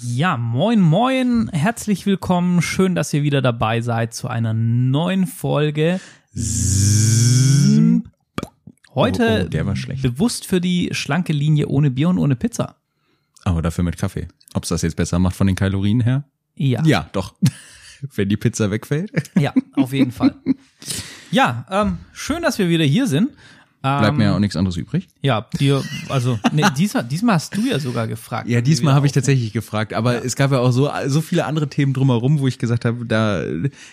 Ja, moin, moin, herzlich willkommen. Schön, dass ihr wieder dabei seid zu einer neuen Folge. Heute Oh, oh, der war schlecht. bewusst für die schlanke Linie ohne Bier und ohne Pizza. Aber dafür mit Kaffee. Ob es das jetzt besser macht von den Kalorien her? Ja, Ja, doch. Wenn die Pizza wegfällt. ja, auf jeden Fall. Ja, ähm, schön, dass wir wieder hier sind. Ähm, Bleibt mir ja auch nichts anderes übrig. Ja, dir, also, nee, diesmal, diesmal hast du ja sogar gefragt. Ja, diesmal habe ich tatsächlich gefragt, aber es gab ja auch so, so viele andere Themen drumherum, wo ich gesagt habe, da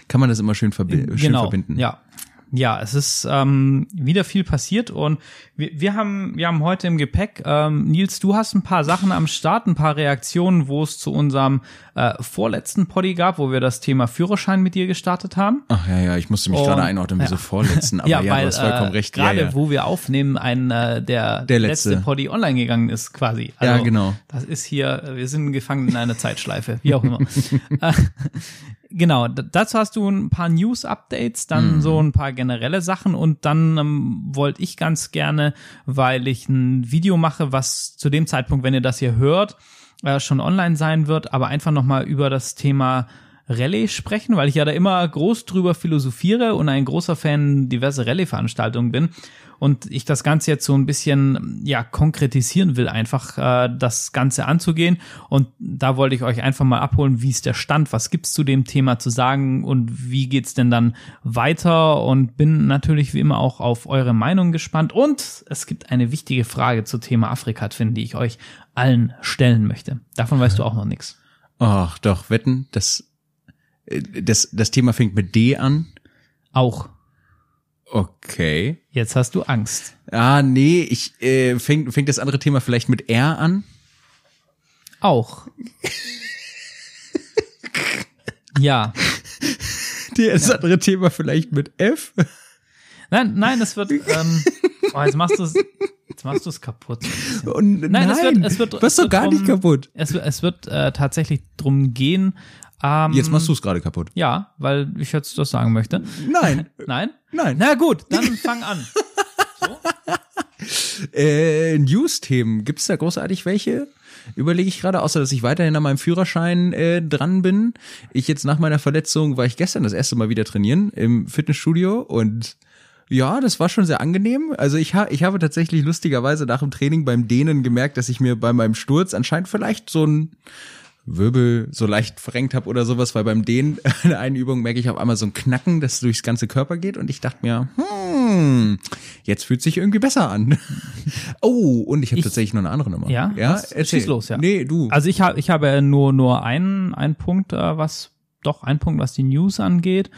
kann man das immer schön, verbi schön genau, verbinden. Ja. Ja, es ist ähm, wieder viel passiert und wir, wir haben wir haben heute im Gepäck ähm, Nils, du hast ein paar Sachen am Start, ein paar Reaktionen, wo es zu unserem äh, vorletzten Poddy gab, wo wir das Thema Führerschein mit dir gestartet haben. Ach ja, ja, ich musste mich Und- gerade einordnen, wie ja. so vorletzten, aber ja, du hast vollkommen äh, recht. Ja, gerade ja. wo wir aufnehmen, ein äh, der, Der letzte. letzte. Poddy online gegangen ist quasi. Also, Ja, genau. Das ist hier, äh, wir sind gefangen in einer Zeitschleife, wie auch immer. Genau, dazu hast du ein paar News-Updates, Mhm. dann so ein paar generelle Sachen und dann ähm, wollte ich ganz gerne, weil ich ein Video mache, was zu dem Zeitpunkt, wenn ihr das hier hört, äh, schon online sein wird, aber einfach nochmal über das Thema Rallye sprechen, weil ich ja da immer groß drüber philosophiere und ein großer Fan diverse Rallye-Veranstaltungen bin und ich das Ganze jetzt so ein bisschen ja konkretisieren will, einfach äh, das Ganze anzugehen und da wollte ich euch einfach mal abholen, wie ist der Stand, was gibt's zu dem Thema zu sagen und wie geht's denn dann weiter und bin natürlich wie immer auch auf eure Meinung gespannt und es gibt eine wichtige Frage zu Thema Afrika, Twin, die ich euch allen stellen möchte. Davon weißt du auch noch nichts. Ach, doch, wetten, das, äh, das, das Thema fängt mit D an. Auch. Okay. Jetzt hast du Angst. Ah, nee, ich, äh, fängt, fängt das andere Thema vielleicht mit R an? Auch. ja. Das andere Thema vielleicht mit F? Nein, nein, es wird. Ähm, oh, jetzt machst du es. Machst du es kaputt. Und nein, es wird- es wird- was es doch wird gar nicht drum- kaputt. Es, wird- es wird äh, tatsächlich drum gehen. Ähm, Jetzt machst du es gerade kaputt. Ja, weil ich jetzt das sagen möchte. Nein, Nein? nein. Na gut, dann fang an. Äh, News-Themen, gibt's da großartig welche? Überlege ich gerade, außer dass ich weiterhin an meinem Führerschein äh, dran bin. Ich jetzt nach meiner Verletzung war ich gestern das erste Mal wieder trainieren im Fitnessstudio und ja, das war schon sehr angenehm. Also ich, ha ich habe tatsächlich lustigerweise nach dem Training beim Dehnen gemerkt, dass ich mir bei meinem Sturz anscheinend vielleicht so ein Wirbel so leicht verrenkt habe oder sowas, weil beim Dehnen in der einen Übung merke ich auf einmal so ein Knacken, das durchs ganze Körper geht und ich dachte mir, hm, jetzt fühlt sich irgendwie besser an. Oh, und ich habe Ich- tatsächlich noch eine andere Nummer. Ja? ja, Was? Schieß los, ja. Nee, du. Also ich habe ich habe nur nur einen einen Punkt, äh, was doch ein Punkt, was die News angeht.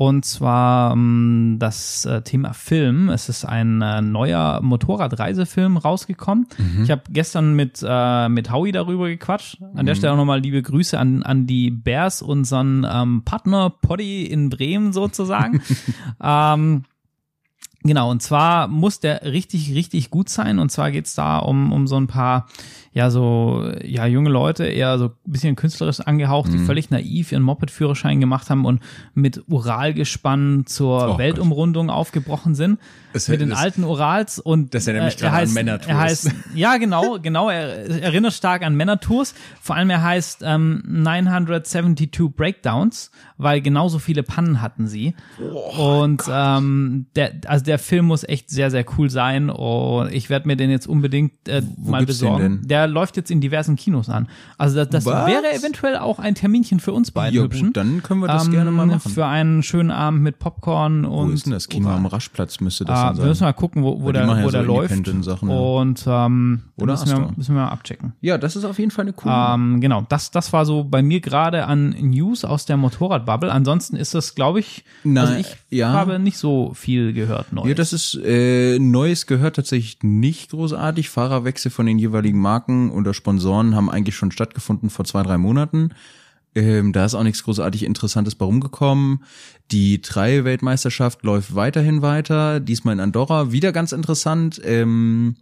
Und zwar ähm, das äh, Thema Film. Es ist ein äh, neuer Motorradreisefilm rausgekommen. Ich habe gestern mit, äh, mit Howie darüber gequatscht. An der Stelle auch nochmal liebe Grüße an, an die Bears, unseren ähm, Partner Poddy in Bremen sozusagen. ähm, Genau, und zwar muss der richtig, richtig gut sein. Und zwar geht's da um, um so ein paar, ja, so, ja, junge Leute, eher so ein bisschen künstlerisch angehaucht, die völlig naiv ihren Moped-Führerschein gemacht haben und mit Uralgespann zur Oh Weltumrundung aufgebrochen sind. Das- mit den das- alten Urals und Das erinnert mich äh, gerade er an Männertours. Er heißt, ja, genau, genau, er erinnert stark an Männertours. Vor allem er heißt ähm, 972 Breakdowns, weil genauso viele Pannen hatten sie. und ähm, der, also der Film muss echt sehr, sehr cool sein. Und ich werde mir den jetzt unbedingt äh, mal gibt's den besorgen. denn? Der läuft jetzt in diversen Kinos an. Also das, das wäre eventuell auch ein Terminchen für uns beiden ja, Hübschen. gut, dann können wir das Ähm, gerne mal machen. Für einen schönen Abend mit Popcorn und Wo ist denn das Kino am Raschplatz müsste das Ah, dann wir müssen sein? mal gucken, wo, wo der, machen ja wo so der läuft. Independent-Sachen, ja. Und ähm, Oder müssen wir, Astor. müssen wir mal abchecken. Ja, das ist auf jeden Fall eine coole. Ähm, genau, das, das war so bei mir gerade an News aus der Motorradbubble. Ansonsten ist das, glaube ich, also Nein, ich ja. habe nicht so viel gehört neu. Ja, das ist äh, Neues gehört tatsächlich nicht großartig. Fahrerwechsel von den jeweiligen Marken oder Sponsoren haben eigentlich schon stattgefunden vor zwei, drei Monaten. Ähm, da ist auch nichts großartig Interessantes bei rumgekommen. Die Trail-Weltmeisterschaft läuft weiterhin weiter. Diesmal in Andorra. Wieder ganz interessant. Ähm,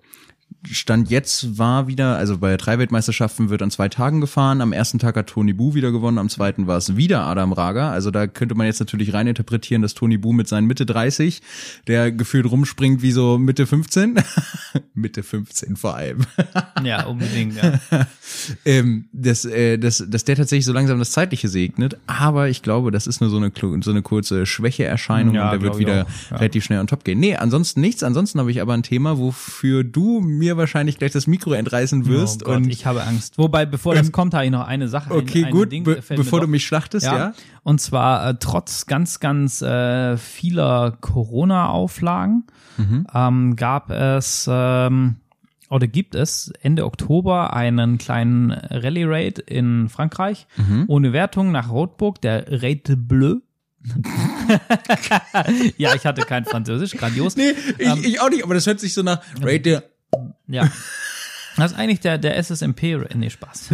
Stand jetzt war wieder, also bei drei Weltmeisterschaften wird an zwei Tagen gefahren. Am ersten Tag hat Tony Bu wieder gewonnen, am zweiten war es wieder Adam Raga. Also da könnte man jetzt natürlich rein interpretieren, dass Tony Bu mit seinen Mitte 30, der gefühlt rumspringt wie so Mitte 15, Mitte 15 vor allem, Ja, unbedingt. Ja. ähm, dass, äh, dass, dass der tatsächlich so langsam das Zeitliche segnet. Aber ich glaube, das ist nur so eine, so eine kurze Schwächeerscheinung Ja, und der wird wieder ja. relativ schnell on top gehen. Nee, ansonsten nichts. Ansonsten habe ich aber ein Thema, wofür du mir wahrscheinlich gleich das Mikro entreißen wirst. oh Gott, und ich habe Angst. Wobei, bevor das kommt, habe ich noch eine Sache. okay, ein, gut, Ding be bevor du mich schlachtest, ja. Und zwar äh, trotz ganz, ganz äh, vieler Corona-Auflagen Mhm. ähm, gab es ähm, oder gibt es Ende Oktober einen kleinen Rallye-Raid in Frankreich Mhm. ohne Wertung nach Roadbook, der Raid Bleu. ja, ich hatte kein Französisch, grandios. Nee, ich, ich auch nicht, aber das hört sich so nach Rate Ja. Das ist eigentlich der, der SSMP, nee, Spaß.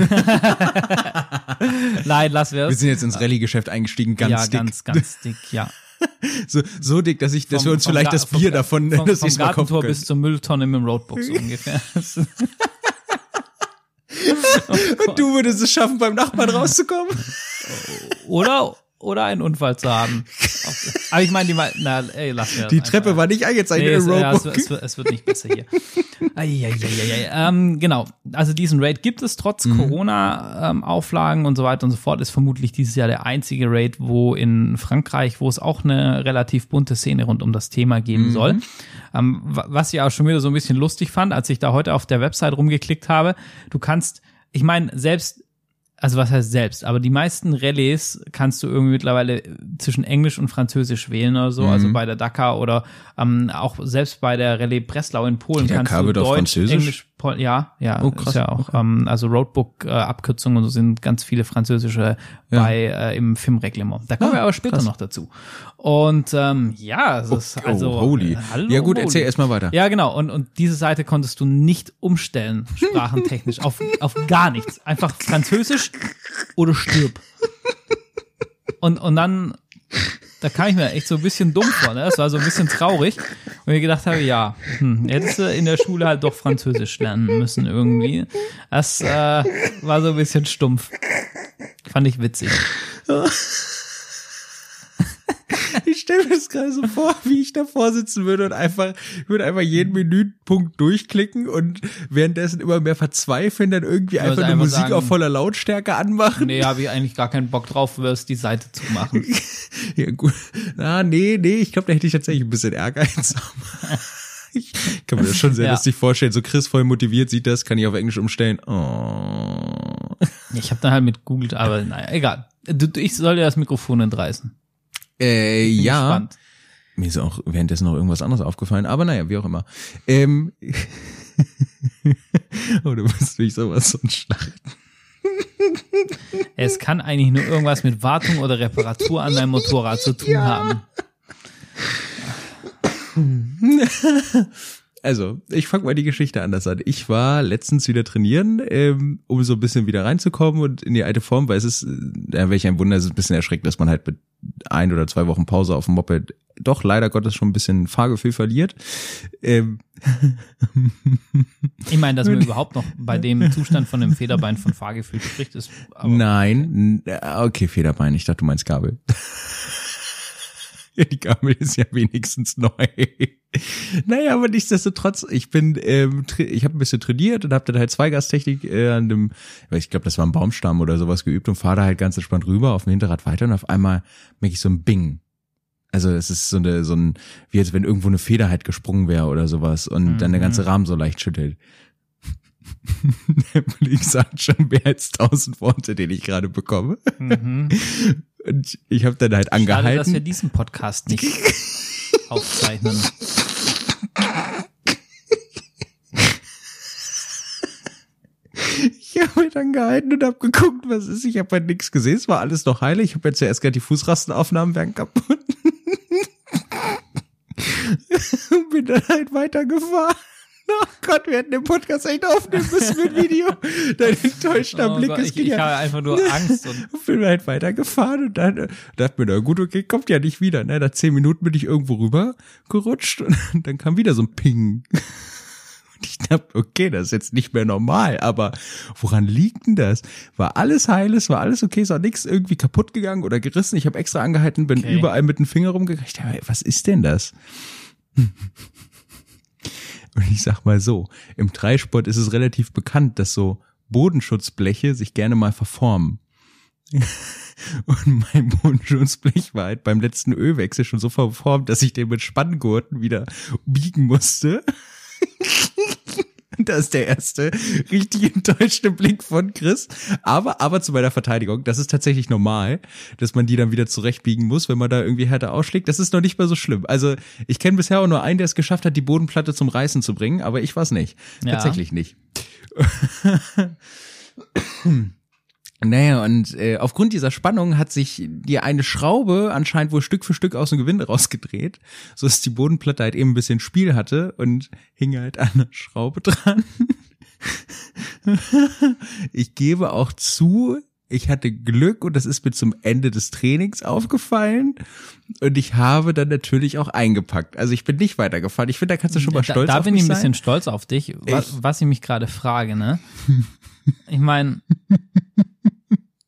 Nein, lass wir Wir es. sind jetzt ins Rallye-Geschäft eingestiegen, ganz ja, dick. ganz, ganz dick, ja. So, so dick, dass ich, dass Vom- wir uns vielleicht Ga- das Bier vom- davon, vom, das vom Gartentor bis zur Mülltonne mit dem Roadbook so ungefähr. Und du würdest es schaffen, beim Nachbarn rauszukommen? oder, oder einen Unfall zu haben. Aber ich meine, die, na, ey, lass mir Die einfach. Treppe war nicht eingezeichnet Nee, es, ja, es, es, wird- es wird nicht besser hier. Ähm, genau, also diesen Raid gibt es trotz Mhm. Corona-Auflagen und so weiter und so fort. Ist vermutlich dieses Jahr der einzige Raid, wo in Frankreich, wo es auch eine relativ bunte Szene rund um das Thema Mhm. geben soll. Ähm, wa- was ich auch schon wieder so ein bisschen lustig fand, als ich da heute auf der Website rumgeklickt habe. Du kannst, ich meine, selbst also was heißt selbst, aber die meisten Relais kannst du irgendwie mittlerweile zwischen Englisch und Französisch wählen oder so, Mhm. also bei der Dakar oder ähm, auch selbst bei der Rallye Breslau in Polen Die kannst Dakar du Deutsch, Französisch? Englisch, Pol ja, ja, Oh, krass, ist ja auch, ähm, also Roadbook äh, und so sind ganz viele französische Ja. bei äh, im FIM-Reglement. Da kommen Ah, wir aber später krass. noch dazu. Und ähm, ja, es ist Oh, also holy. äh, hallo, ja gut, holy. erzähl erst mal weiter. Ja, genau. Und, und diese Seite konntest du nicht umstellen, sprachentechnisch, auf, auf gar nichts. Einfach Französisch oder stirb. Und, und dann, da kam ich mir echt so ein bisschen dumm vor, ne? Das war so ein bisschen traurig. Und ich gedacht habe, ja, hm, hättest du in der Schule halt doch Französisch lernen müssen irgendwie. Das äh, war so ein bisschen stumpf. Fand ich witzig. Ich stelle mir das gerade so vor, wie ich davor sitzen würde und einfach, ich würde einfach jeden Menüpunkt durchklicken und währenddessen immer mehr verzweifeln, dann irgendwie einfach eine einfach Musik sagen- auf voller Lautstärke anmachen. Nee, habe ich eigentlich gar keinen Bock drauf, wirst die Seite zu machen. Ja, gut. Ah, nee, nee, ich glaube, da hätte ich tatsächlich ein bisschen Ehrgeiz. Ich kann mir das schon sehr Ja. lustig vorstellen. So Chris voll motiviert sieht das, kann ich auf Englisch umstellen. Oh. Ich habe dann halt mit googelt, aber naja, egal. Du- ich soll dir das Mikrofon entreißen. Äh, Bin ja. gespannt. Mir ist auch währenddessen noch irgendwas anderes aufgefallen, aber naja, wie auch immer. Ähm, oh, du bist nicht sowas von Schlacht. Es kann eigentlich nur irgendwas mit Wartung oder Reparatur an deinem Motorrad zu tun haben. Also, ich fange mal die Geschichte anders an. Ich war letztens wieder trainieren, ähm, um so ein bisschen wieder reinzukommen und in die alte Form, weil es ist, äh, ja, welch ein Wunder, es ist ein bisschen erschreckend, dass man halt mit ein oder zwei Wochen Pause auf dem Moped doch leider Gottes schon ein bisschen Fahrgefühl verliert. Ähm, Ich meine, dass man überhaupt noch bei dem Zustand von dem Federbein von Fahrgefühl spricht, ist aber Nein, ah, okay, Federbein, ich dachte, du meinst Gabel. Ja, die Gabel ist ja wenigstens neu. naja, aber nichtsdestotrotz, ich bin, ähm, ich habe ein bisschen trainiert und habe dann halt Zweigasttechnik äh, an dem, ich glaube, das war ein Baumstamm oder sowas geübt und fahre da halt ganz entspannt rüber auf dem Hinterrad weiter und auf einmal merke ich so ein Bing. Also es ist so eine, so ein, wie als wenn irgendwo eine Feder halt gesprungen wäre oder sowas und dann der ganze Rahmen so leicht schüttelt. Der Blick sagt schon mehr als tausend Worte, den ich gerade bekomme. mhm. Und ich habe dann halt schade, dass wir angehalten. diesen Podcast nicht aufzeichnen. Ich habe halt angehalten und habe geguckt, was ist. Ich habe halt nichts gesehen. Es war alles noch heile. Ich habe jetzt zuerst gerade die Fußrastenaufnahmen werden kaputt. und bin dann halt weitergefahren. Oh Gott, wir hätten den Podcast echt aufnehmen müssen mit Video. Dein enttäuschter Oh Blick Gott, ist ich, ich genial. habe einfach nur Angst und bin halt weitergefahren und dann äh, dachte mir, na gut, okay, kommt ja nicht wieder. Ne? Nach zehn Minuten bin ich irgendwo rüber gerutscht und dann kam wieder so ein Ping. Und ich dachte, okay, das ist jetzt nicht mehr normal, aber woran liegt denn das? War alles heil, es war alles okay, es war nichts irgendwie kaputt gegangen oder gerissen. Ich habe extra angehalten, bin Okay. überall mit dem Finger rumgegangen. Ich dachte, was ist denn das? Und ich sag mal so, im Dreisport ist es relativ bekannt, dass so Bodenschutzbleche sich gerne mal verformen. Und mein Bodenschutzblech war halt beim letzten Ölwechsel schon so verformt, dass ich den mit Spanngurten wieder biegen musste. Das ist der erste richtig enttäuschte Blick von Chris. Aber, aber zu meiner Verteidigung, das ist tatsächlich normal, dass man die dann wieder zurechtbiegen muss, wenn man da irgendwie härter ausschlägt. Das ist noch nicht mal so schlimm. Also ich kenne bisher auch nur einen, der es geschafft hat, die Bodenplatte zum Reißen zu bringen, aber ich war's nicht. Ja. Tatsächlich nicht. Naja, und äh, aufgrund dieser Spannung hat sich dir eine Schraube anscheinend wohl Stück für Stück aus dem Gewinde rausgedreht, so dass die Bodenplatte halt eben ein bisschen Spiel hatte und hing halt an der Schraube dran. ich gebe auch zu, ich hatte Glück und das ist mir zum Ende des Trainings aufgefallen und ich habe dann natürlich auch eingepackt. Also ich bin nicht weitergefahren. Ich finde, da kannst du schon mal stolz da, da auf bin mich ich ein sein. bisschen stolz auf dich, was, Ich- was ich mich gerade frage, ne? Ich meine,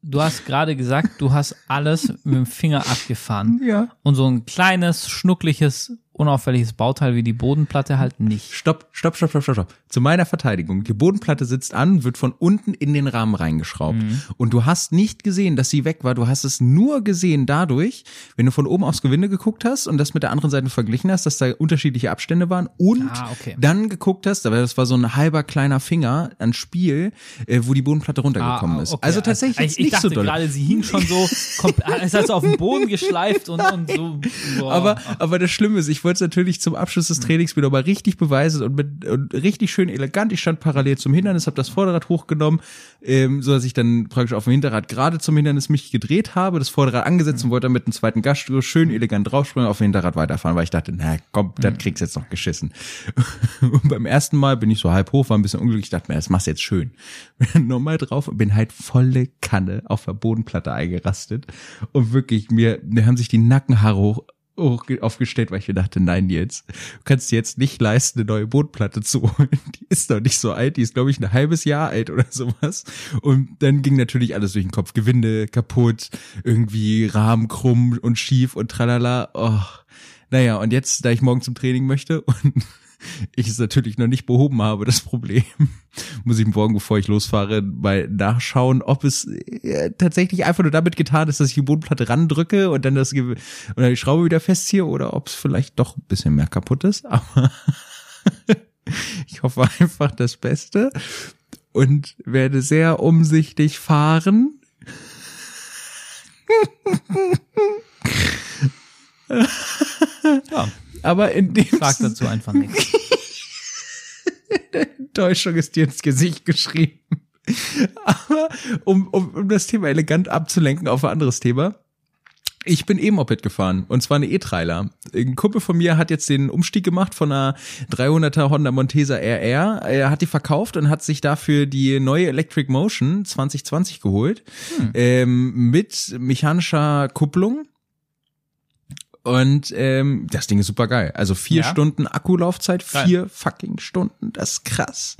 du hast gerade gesagt, du hast alles mit dem Finger abgefahren. Ja. Und so ein kleines, schnuckliches, unauffälliges Bauteil wie die Bodenplatte halt nicht. Stopp, stopp, stopp, stopp, stopp, stopp. Zu meiner Verteidigung. Die Bodenplatte sitzt an, wird von unten in den Rahmen reingeschraubt. Und du hast nicht gesehen, dass sie weg war. Du hast es nur gesehen dadurch, wenn du von oben aufs Gewinde geguckt hast und das mit der anderen Seite verglichen hast, dass da unterschiedliche Abstände waren und Ah, okay. dann geguckt hast, aber das war so ein halber kleiner Finger an Spiel, äh, wo die Bodenplatte runtergekommen Ah, ist. okay. Also tatsächlich ich, jetzt ich nicht dachte so doll. gerade, sie hing schon so, ist halt so auf den Boden geschleift und, und so. Boah. Aber, aber das Schlimme ist, ich wollte es natürlich zum Abschluss des Trainings mir nochmal richtig beweisen und, mit, und richtig schön elegant. Ich stand parallel zum Hindernis, habe das Vorderrad hochgenommen, ähm, so dass ich dann praktisch auf dem Hinterrad gerade zum Hindernis mich gedreht habe, das Vorderrad angesetzt und wollte dann mit dem zweiten Gastschuh schön elegant draufspringen, auf dem Hinterrad weiterfahren, weil ich dachte, na komm, das kriegst du jetzt noch geschissen. Und beim ersten Mal bin ich so halb hoch, war ein bisschen unglücklich, dachte mir, das machst du jetzt schön. Bin nochmal drauf und bin halt volle Kanne auf der Bodenplatte eingerastet und wirklich mir, mir haben sich die Nackenhaare hoch hoch aufgestellt, weil ich mir dachte, nein, Nils, du kannst dir jetzt nicht leisten, eine neue Bodenplatte zu holen. Die ist doch nicht so alt, die ist, glaube ich, ein halbes Jahr alt oder sowas. Und dann ging natürlich alles durch den Kopf. Gewinde kaputt, irgendwie Rahmen krumm und schief und tralala. Oh. Naja, und jetzt, da ich morgen zum Training möchte und ich es natürlich noch nicht behoben habe, das Problem, muss ich morgen, bevor ich losfahre, mal nachschauen, ob es äh, tatsächlich einfach nur damit getan ist, dass ich die Bodenplatte randrücke und dann das und dann die Schraube wieder festziehe oder ob es vielleicht doch ein bisschen mehr kaputt ist. Aber ich hoffe einfach das Beste und werde sehr umsichtig fahren. ja, Aber in dem sag dazu einfach nichts. Enttäuschung ist dir ins Gesicht geschrieben. Aber um, um, um das Thema elegant abzulenken auf ein anderes Thema. Ich bin E-Moped gefahren und zwar eine E-Trailer. Ein Kumpel von mir hat jetzt den Umstieg gemacht von einer 300er Honda Montesa RR. Er hat die verkauft und hat sich dafür die neue Electric Motion 2020 geholt ähm, mit mechanischer Kupplung. Und ähm, das Ding ist super geil. Also vier Ja. Stunden Akkulaufzeit, Geil. vier fucking Stunden, das ist krass.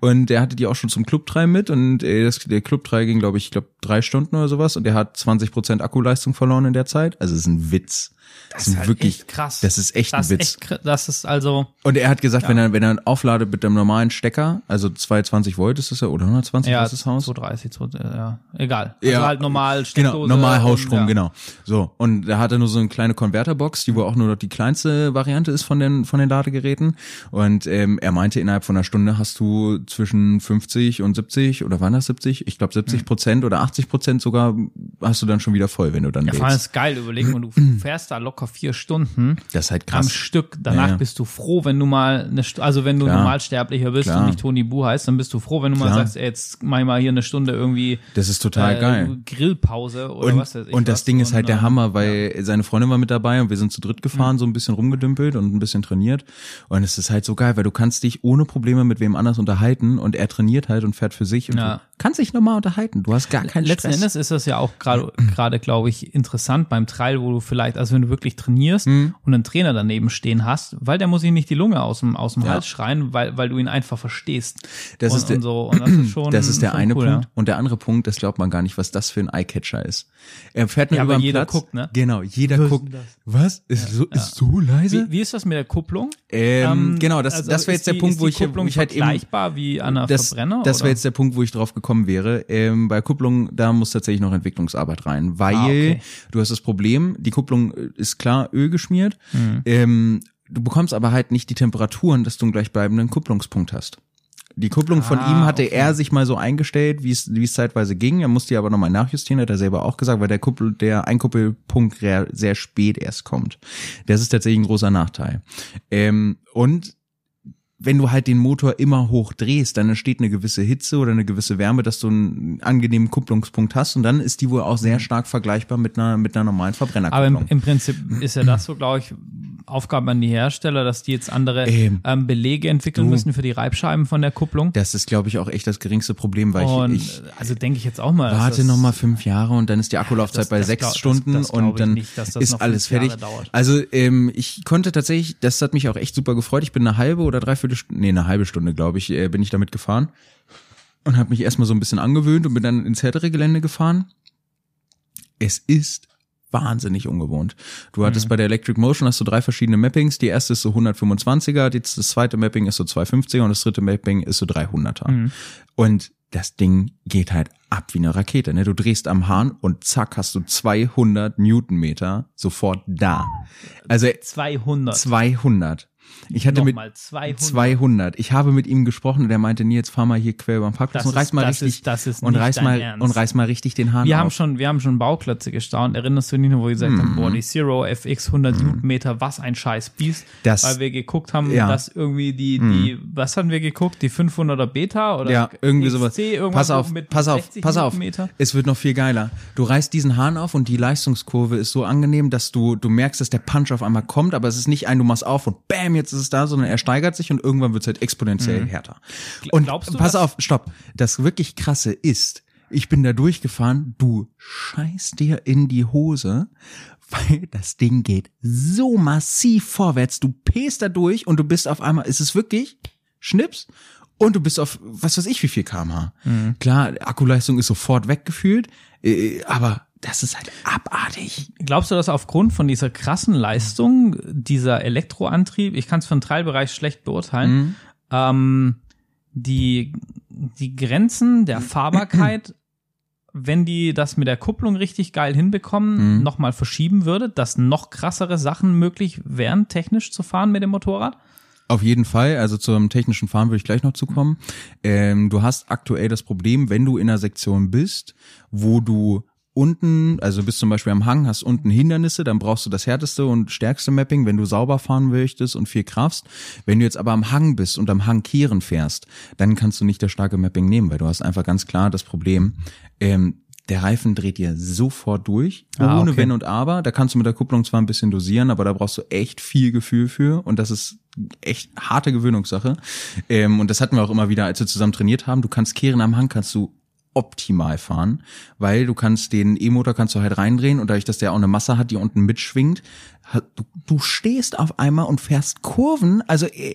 Und der hatte die auch schon zum Club 3 mit und äh, das, der Club 3 ging, glaube ich, ich glaube drei Stunden oder sowas und der hat 20 Prozent Akkuleistung verloren in der Zeit. Also es ist ein Witz. Das, ist halt wirklich echt krass. Das ist echt das ein Witz. echt, das ist also, Und er hat gesagt, wenn er wenn er aufladet mit dem normalen Stecker, also 220 Volt ist das ja oder 120 ja, ist das Haus? 230, 2, ja, egal. Also Ja. halt normal Genau, Steckdose normal und, Hausstrom, ja. genau. So, und da hat er nur so eine kleine Konverterbox, die wohl auch nur noch die kleinste Variante ist von den von den Ladegeräten. Und ähm, er meinte, innerhalb von einer Stunde hast du zwischen 50 und 70 oder waren das 70? Ich glaube 70 Prozent oder 80 Prozent sogar hast du dann schon wieder voll, wenn du dann Ja, vor allem ist geil, überlegen, und du fährst da locker vier Stunden Das ist halt am krass. Stück. Danach Ja, ja. bist du froh, wenn du mal eine St also wenn du Klar. Normalsterblicher bist Klar. und nicht Tony Bu heißt, dann bist du froh, wenn du mal Klar. sagst, ey, jetzt mach ich mal hier eine Stunde irgendwie Das ist total äh, geil. Grillpause oder Und, was weiß ich. und das was. Ding ist halt Und, der Hammer, weil seine Freundin war mit dabei und wir sind zu dritt gefahren, so ein bisschen rumgedümpelt und ein bisschen trainiert. Und es ist halt so geil, weil du kannst dich ohne Probleme mit wem anders unterhalten und er trainiert halt und fährt für sich und Ja. du kannst dich normal unterhalten. Du hast gar keinen Letzten Stress. Endes ist das ja auch gerade, gerade glaube ich, interessant beim Trail, wo du vielleicht, also wenn du wirklich trainierst und einen Trainer daneben stehen hast, weil der muss sich nicht die Lunge aus dem, aus dem Ja. Hals schreien, weil, weil du ihn einfach verstehst. Das und, ist der- und so. Und das ist schon, Das ist der eine cool, Punkt. Ja. Und der andere Punkt, das glaubt man gar nicht, was das für ein Eyecatcher ist. Er fährt nur Ja, über den jeder Platz. guckt, ne? Genau, jeder Was guckt. Was? Ist, so, ist so leise? Wie, wie ist das mit der Kupplung? Ähm, genau, das, also das wäre jetzt der die- Punkt, wo ich, wo Kupplung ich halt eben vergleichbar wie an einer das, Verbrenner? das wäre jetzt der Punkt, wo ich drauf gekommen wäre. Ähm, bei Kupplung, da muss tatsächlich noch Entwicklungsarbeit rein, weil Ah, okay. du hast das Problem, die Kupplung äh, ist klar Öl geschmiert, Mhm. ähm, du bekommst aber halt nicht die Temperaturen, dass du einen gleichbleibenden Kupplungspunkt hast. Die Kupplung von Ah, ihm hatte okay. er sich mal so eingestellt, wie es wie es zeitweise ging. Er musste die aber nochmal nachjustieren, hat er selber auch gesagt, weil der Kuppel, der Einkuppelpunkt sehr spät erst kommt. Das ist tatsächlich ein großer Nachteil. Ähm, und wenn du halt den Motor immer hoch drehst, dann entsteht eine gewisse Hitze oder eine gewisse Wärme, dass du einen angenehmen Kupplungspunkt hast und dann ist die wohl auch sehr stark vergleichbar mit einer mit einer normalen Aber im, Verbrennerkupplung. im Prinzip ist ja das so, glaube ich, Aufgabe an die Hersteller, dass die jetzt andere Ähm, ähm, Belege entwickeln du- müssen für die Reibscheiben von der Kupplung. das ist, glaube ich, auch echt das geringste Problem, weil und ich, ich also denke ich jetzt auch mal. warte das- noch mal fünf Jahre und dann ist die Akkulaufzeit das- bei das sechs glaub- Stunden das und dann nicht, ist alles fertig. Also ähm, ich konnte tatsächlich, das hat mich auch echt super gefreut. Ich bin eine halbe oder dreiviertel Stunde, nee, eine halbe Stunde, glaube ich, äh, bin ich damit gefahren und habe mich erstmal so ein bisschen angewöhnt und bin dann ins härtere Gelände gefahren. Es ist wahnsinnig ungewohnt. Du hattest Mhm. bei der Electric Motion hast du drei verschiedene Mappings. Die erste ist so 125er, die- das zweite Mapping ist so 250er und das dritte Mapping ist so 300er. Mhm. Und das Ding geht halt ab wie eine Rakete. Ne? Du drehst am Hahn und zack hast du 200 Newtonmeter sofort da. Also 200. 200. Ich hatte mit Nochmal 200. 200. Ich habe mit ihm gesprochen und er meinte, nee, jetzt fahr mal hier quer über den Parkplatz Das und reiß mal das richtig ist- das ist und reiß mal Ernst. und reiß mal richtig den Hahn Wir auf. haben schon, wir haben schon Bauklötze gestaunt. Erinnerst du dich noch, wo wir gesagt haben, boah, die Zero FX 100 Newtonmeter, was ein scheiß Biest. Mhm. Das- weil wir geguckt haben, Ja. Mhm. dass irgendwie die, die, was haben wir geguckt? Die 500er Beta oder ja, irgendwie sowas. XC, irgendwas Pass auf, pass auf, 60 pass auf. Newtonmeter. Es wird noch viel geiler. Du reißt diesen Hahn auf und die Leistungskurve ist so angenehm, dass du, du merkst, dass der Punch auf einmal kommt, aber es ist nicht ein, du machst auf und bam, jetzt ist es da, sondern er steigert sich und irgendwann wird es halt exponentiell härter. Und Mhm. Glaubst du, pass auf, stopp. Das wirklich krasse ist, ich bin da durchgefahren, du scheißt dir in die Hose, weil das Ding geht so massiv vorwärts, du pest da durch und du bist auf einmal, ist es wirklich Schnips und du bist auf, was weiß ich, wie viel kmh. Mhm. Klar, Akkuleistung ist sofort weggefühlt, äh, aber das ist halt abartig. Glaubst du, dass aufgrund von dieser krassen Leistung, dieser Elektroantrieb, ich kann es für den Teilbereich schlecht beurteilen, Mhm. ähm, die, die Grenzen der Fahrbarkeit, wenn die das mit der Kupplung richtig geil hinbekommen, Mhm. nochmal verschieben würde, dass noch krassere Sachen möglich wären, technisch zu fahren mit dem Motorrad? Auf jeden Fall, also zum technischen Fahren würde ich gleich noch zukommen. Ähm, du hast aktuell das Problem, wenn du in einer Sektion bist, wo du unten, also bist zum Beispiel am Hang, hast unten Hindernisse, dann brauchst du das härteste und stärkste Mapping, wenn du sauber fahren möchtest und viel Kraft. Wenn du jetzt aber am Hang bist und am Hang kehren fährst, dann kannst du nicht das starke Mapping nehmen, weil du hast einfach ganz klar das Problem, ähm, der Reifen dreht dir sofort durch, Ah, ohne okay. Wenn und Aber. Da kannst du mit der Kupplung zwar ein bisschen dosieren, aber da brauchst du echt viel Gefühl für und das ist echt harte Gewöhnungssache. Ähm, und das hatten wir auch immer wieder, als wir zusammen trainiert haben. Du kannst kehren am Hang, kannst du optimal fahren, weil du kannst den E-Motor kannst du halt reindrehen und dadurch, dass der auch eine Masse hat, die unten mitschwingt, du, du stehst auf einmal und fährst Kurven. Also äh,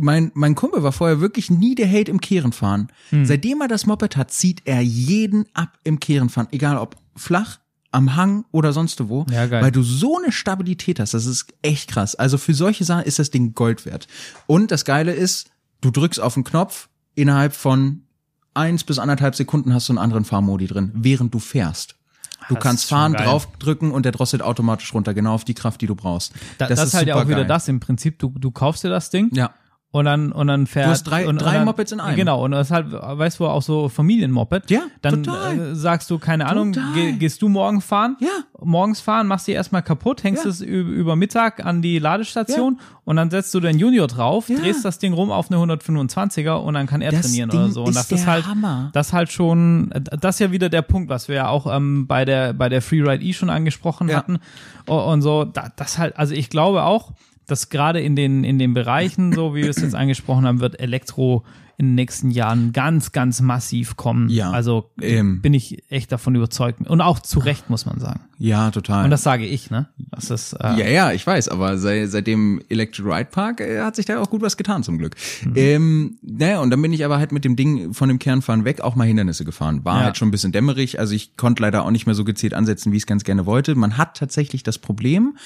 mein mein Kumpel war vorher wirklich nie der Held im Kehrenfahren. Hm. Seitdem er das Moped hat, zieht er jeden ab im Kehrenfahren, egal ob flach am Hang oder sonst wo, Ja, weil du so eine Stabilität hast, das ist echt krass. Also für solche Sachen ist das Ding Gold wert. Und das Geile ist, du drückst auf den Knopf, innerhalb von eins bis anderthalb Sekunden hast du einen anderen Fahrmodi drin, während du fährst. Du Das kannst fahren, draufdrücken und der drosselt automatisch runter, genau auf die Kraft, die du brauchst. Da, das, ist halt ja auch wieder das im Prinzip. Du, du kaufst dir das Ding Ja. Und dann und dann fährt Du hast drei- und, drei und dann, Mopeds in einem. Genau und das ist halt weißt du auch so Familienmoped. Ja, Dann total. äh, sagst du keine Ahnung, geh, gehst du morgen fahren? Ja. Morgens fahren, machst die erstmal kaputt, hängst Ja. es über Mittag an die Ladestation und dann setzt du den Junior drauf, Ja. drehst das Ding rum auf eine 125er und dann kann er Das trainieren Ding oder so. Und ist das ist der halt Hammer. das ist halt schon das ist ja wieder der Punkt, was wir ja auch ähm, bei der bei der Freeride E schon angesprochen Ja. hatten und so. Da, das halt, also ich glaube auch, dass gerade in den in den Bereichen, so wie wir es jetzt angesprochen haben, wird Elektro in den nächsten Jahren ganz, ganz massiv kommen. Ja, Also ähm. bin ich echt davon überzeugt. Und auch zu Recht, muss man sagen. Ja, total. Und das sage ich, ne? Das ist, äh, Ja, ja, ich weiß, aber seit, seit dem Electric Ride Park äh, hat sich da auch gut was getan zum Glück. Mhm. Ähm, naja, und dann bin ich aber halt mit dem Ding von dem Kernfahren weg auch mal Hindernisse gefahren. War Ja. halt schon ein bisschen dämmerig, also ich konnte leider auch nicht mehr so gezielt ansetzen, wie ich es ganz gerne wollte. Man hat tatsächlich das Problem,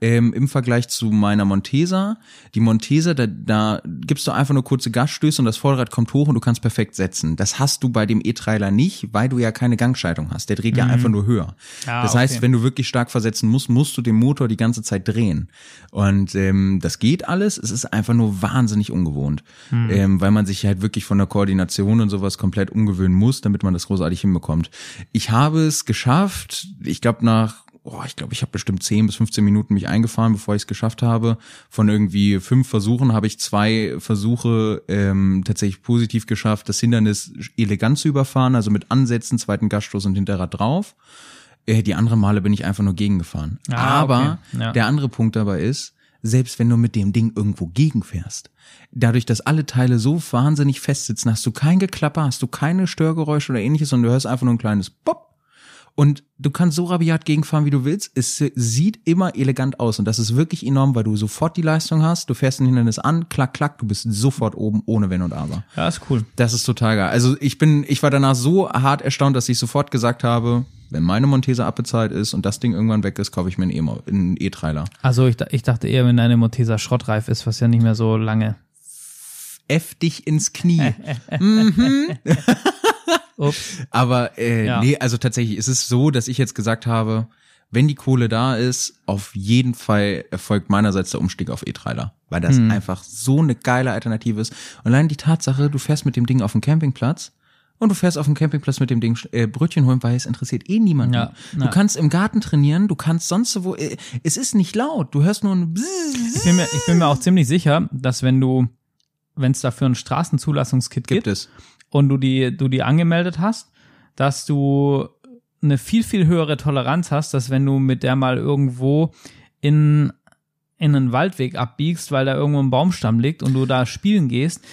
ähm, im Vergleich zu meiner Montesa. Die Montesa, da, da gibst du einfach nur kurze Gasstöße und das Vorderrad kommt hoch und du kannst perfekt setzen. Das hast du bei dem E-Trailer nicht, weil du ja keine Gangschaltung hast. Der dreht ja einfach nur höher. Ah, das heißt, okay. wenn du wirklich stark versetzen musst, musst du den Motor die ganze Zeit drehen. Und ähm, das geht alles. Es ist einfach nur wahnsinnig ungewohnt, ähm, weil man sich halt wirklich von der Koordination und sowas komplett umgewöhnen muss, damit man das großartig hinbekommt. Ich habe es geschafft. Ich glaube nach Oh, ich glaube, ich habe bestimmt 10 bis 15 Minuten mich eingefahren, bevor ich es geschafft habe. Von irgendwie fünf Versuchen habe ich zwei Versuche ähm, tatsächlich positiv geschafft, das Hindernis elegant zu überfahren, also mit Ansätzen, zweiten Gasstoß und Hinterrad drauf. Äh, die anderen Male bin ich einfach nur gegengefahren. Ah, Aber okay. Ja. der andere Punkt dabei ist, selbst wenn du mit dem Ding irgendwo gegenfährst, dadurch, dass alle Teile so wahnsinnig fest sitzen, hast du kein Geklapper, hast du keine Störgeräusche oder ähnliches und du hörst einfach nur ein kleines Pop. Und du kannst so rabiat gegenfahren, wie du willst. Es sieht immer elegant aus und das ist wirklich enorm, weil du sofort die Leistung hast. Du fährst ein Hindernis an, klack, klack, du bist sofort oben, ohne Wenn und Aber. ja, ist cool. Das ist total geil. Also ich bin, ich war danach so hart erstaunt, dass ich sofort gesagt habe, wenn meine Montese abbezahlt ist und das Ding irgendwann weg ist, kaufe ich mir einen E- E-Trailer. Also ich, ich dachte eher, wenn deine Montesa schrottreif ist, was ja nicht mehr so lange. F dich ins Knie. Ups. Aber äh, Ja. nee, also tatsächlich ist es so, dass ich jetzt gesagt habe, wenn die Kohle da ist, auf jeden Fall erfolgt meinerseits der Umstieg auf E-Trailer, weil das Mhm. einfach so eine geile Alternative ist. Und allein die Tatsache, du fährst mit dem Ding auf den Campingplatz und du fährst auf dem Campingplatz mit dem Ding äh, Brötchen holen, weil es interessiert eh niemanden. Ja, Du kannst im Garten trainieren, du kannst sonst wo, äh, es ist nicht laut, du hörst nur ein Ich bin, mir, ich bin mir auch ziemlich sicher, dass wenn du, wenn es dafür ein Straßenzulassungskit gibt gibt, es. Und du die, du die angemeldet hast, dass du eine viel, viel höhere Toleranz hast, dass wenn du mit der mal irgendwo in, in einen Waldweg abbiegst, weil da irgendwo ein Baumstamm liegt und du da spielen gehst,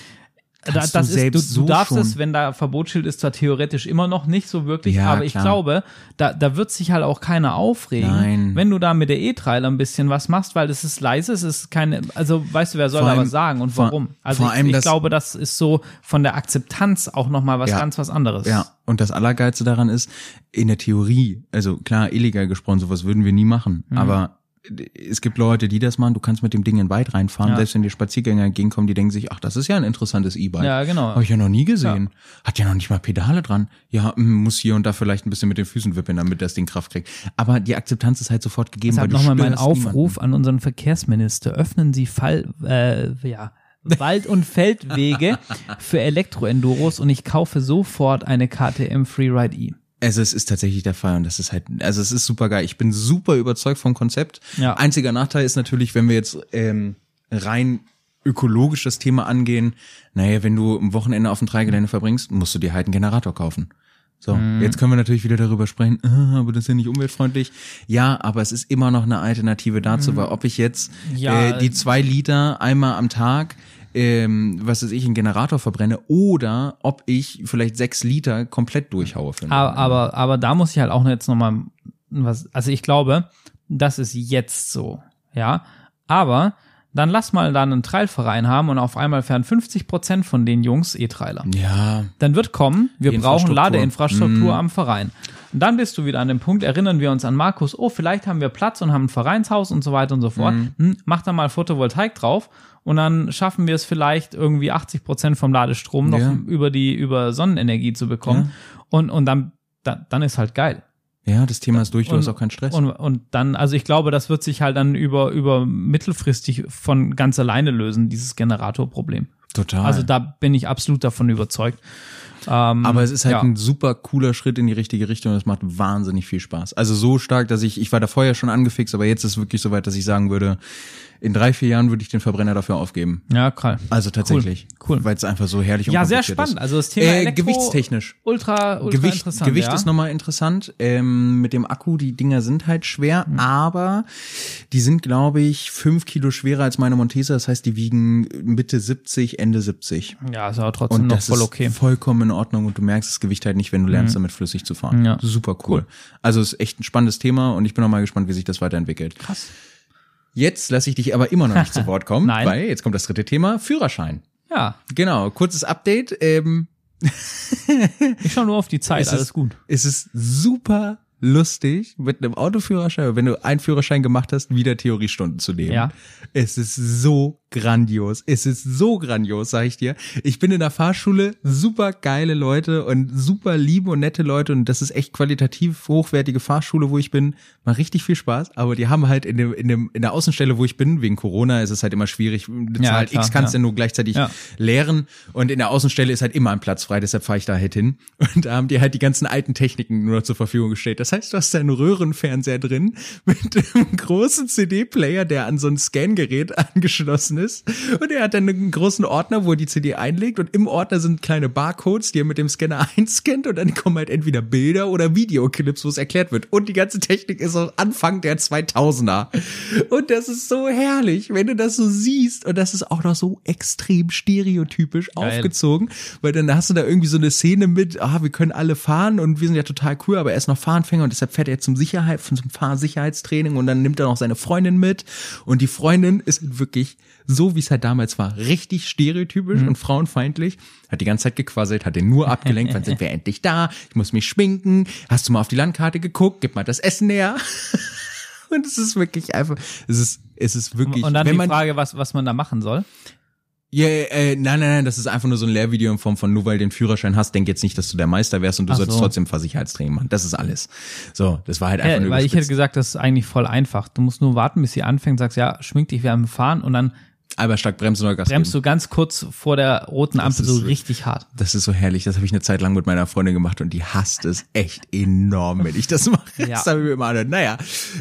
da, das du ist, du, du darfst schon. es, wenn da Verbotsschild ist, zwar theoretisch immer noch nicht so wirklich, Ja, aber ich klar. glaube, da, da wird sich halt auch keiner aufregen, Nein. wenn du da mit der E-Trailer ein bisschen was machst, weil es ist leise, es ist keine, also weißt du, wer soll Vor da allem- was sagen und warum? Also ich, ich das- glaube, das ist so von der Akzeptanz auch nochmal was Ja. ganz was anderes. Ja, und das Allergeilste daran ist, in der Theorie, also klar, illegal gesprochen, sowas würden wir nie machen, Mhm. aber es gibt Leute, die das machen, du kannst mit dem Ding in den Wald reinfahren, Ja. selbst wenn dir Spaziergänger entgegenkommen, die denken sich, ach, das ist ja ein interessantes E-Bike. Ja, genau. Habe ich ja noch nie gesehen. Hat ja noch nicht mal Pedale dran. Ja, mm, muss hier und da vielleicht ein bisschen mit den Füßen wippen, damit das Ding Kraft kriegt. Aber die Akzeptanz ist halt sofort gegeben, Deshalb nochmal mein Aufruf an unseren Verkehrsminister. Öffnen Sie Fall, äh, ja, Wald- und Feldwege für Elektroenduros und ich kaufe sofort eine KTM Freeride E. Also es ist tatsächlich der Fall und das ist halt, also es ist super geil. Ich bin super überzeugt vom Konzept. Ja. Einziger Nachteil ist natürlich, wenn wir jetzt ähm, rein ökologisch das Thema angehen, naja, wenn du am Wochenende auf dem Dreigelände verbringst, musst du dir halt einen Generator kaufen. So, Mhm. jetzt können wir natürlich wieder darüber sprechen, ah, aber das ist ja nicht umweltfreundlich. Ja, aber es ist immer noch eine Alternative dazu, weil ob ich jetzt Mhm. Ja, äh, die zwei Liter einmal am Tag ähm, was weiß ich, einen Generator verbrenne oder ob ich vielleicht sechs Liter komplett durchhaue. Für Aber, aber, aber da muss ich halt auch jetzt nochmal was, also ich glaube, das ist jetzt so, ja. Aber dann lass mal da einen Trailverein haben und auf einmal fahren 50 Prozent von den Jungs E-Trailer. Ja, Dann wird kommen, wir brauchen Infrastruktur. Ladeinfrastruktur am Verein. Und dann bist du wieder an dem Punkt, erinnern wir uns an Markus, oh, vielleicht haben wir Platz und haben ein Vereinshaus und so weiter und so fort. Hm, mach da mal Photovoltaik drauf und dann schaffen wir es vielleicht irgendwie 80 Prozent vom Ladestrom noch Ja. über die, über Sonnenenergie zu bekommen. Und, und dann, dann, dann ist halt geil. Ja, das Thema ist durch, du Und- hast auch keinen Stress. Und, und dann, also ich glaube, das wird sich halt dann über, über mittelfristig von ganz alleine lösen, dieses Generatorproblem. Total. Also da bin ich absolut davon überzeugt. Ähm, aber es ist halt ja. ein super cooler Schritt in die richtige Richtung und es macht wahnsinnig viel Spaß. Also so stark, dass ich, ich war da vorher schon angefixt, aber jetzt ist es wirklich so weit, dass ich sagen würde, in drei, vier Jahren würde ich den Verbrenner dafür aufgeben. Ja, klar. Also tatsächlich. Cool. Weil es einfach so herrlich und Ja, sehr spannend. Ist. Also das Thema Äh, Elektro, gewichtstechnisch. Ultra, ultra Gewicht, interessant. Gewicht ja? ist nochmal interessant. Ähm, mit dem Akku, die Dinger sind halt schwer, Mhm. aber die sind, glaube ich, fünf Kilo schwerer als meine Montesa. Das heißt, die wiegen Mitte 70, Ende 70. Ja, ist aber trotzdem Und noch das voll ist okay. vollkommen in Ordnung und du merkst das Gewicht halt nicht, wenn du lernst, damit flüssig zu fahren. Ja. Super cool. Also ist echt ein spannendes Thema und ich bin auch mal gespannt, wie sich das weiterentwicklt. Krass. Jetzt lasse ich dich aber immer noch nicht zu Wort kommen, Nein. weil jetzt kommt das dritte Thema, Führerschein. Ja, Genau, kurzes Update. Ähm, ich schau nur auf die Zeit, es alles ist, gut. Es ist super lustig, mit einem Autoführerschein, wenn du einen Führerschein gemacht hast, wieder Theoriestunden zu nehmen. Ja. Es ist so grandios. Es ist so grandios, sag ich dir. Ich bin in der Fahrschule, super geile Leute und super liebe und nette Leute und das ist echt qualitativ hochwertige Fahrschule, wo ich bin. Macht richtig viel Spaß, aber die haben halt in dem, in dem, in der Außenstelle, wo ich bin, wegen Corona ist es halt immer schwierig. Eine Ja, Zahl klar, X kannst ja. du nur gleichzeitig Ja. leeren und in der Außenstelle ist halt immer ein Platz frei, deshalb fahre ich da halt hin. Und da haben die halt die ganzen alten Techniken nur zur Verfügung gestellt. Das heißt, du hast da einen Röhrenfernseher drin mit einem großen CD-Player, der an so ein Scangerät angeschlossen ist. Und er hat dann einen großen Ordner, wo er die CD einlegt und im Ordner sind kleine Barcodes, die er mit dem Scanner einscannt und dann kommen halt entweder Bilder oder Videoclips, wo es erklärt wird. Und die ganze Technik ist aus Anfang der 2000er. Und das ist so herrlich, wenn du das so siehst und das ist auch noch so extrem stereotypisch Geil. aufgezogen, weil dann hast du da irgendwie so eine Szene mit, ah, wir können alle fahren und wir sind ja total cool, aber er ist noch Fahranfänger und deshalb fährt er zum Sicherheit, zum Fahrsicherheitstraining und dann nimmt er noch seine Freundin mit. Und die Freundin ist wirklich so, wie es halt damals war, richtig stereotypisch und frauenfeindlich, hat die ganze Zeit gequasselt, hat den nur abgelenkt, wann sind wir endlich da, ich muss mich schminken, hast du mal auf die Landkarte geguckt, gib mal das Essen näher. Und es ist wirklich einfach, es ist, es ist wirklich, Und dann die Frage, was, was man da machen soll. Ja, äh, nein, nein, nein, das ist einfach nur so ein Lehrvideo in Form von, nur weil du den Führerschein hast, denk jetzt nicht, dass du der Meister wärst und du Ach solltest so. trotzdem Versicherheitstraining machen. Das ist alles. So, das war halt einfach Ja, nur weil ich hätte gesagt, das ist eigentlich voll einfach. Du musst nur warten, bis sie anfängt, sagst, ja, schmink dich, wir haben Fahren und dann Aber stark bremsen oder Gas bremst geben. du ganz kurz vor der roten Ampel so richtig hart. Das ist so herrlich. Das habe ich eine Zeit lang mit meiner Freundin gemacht und die hasst es echt enorm, wenn ich das mache. Ja. Das habe ich mir immer angehört. Naja,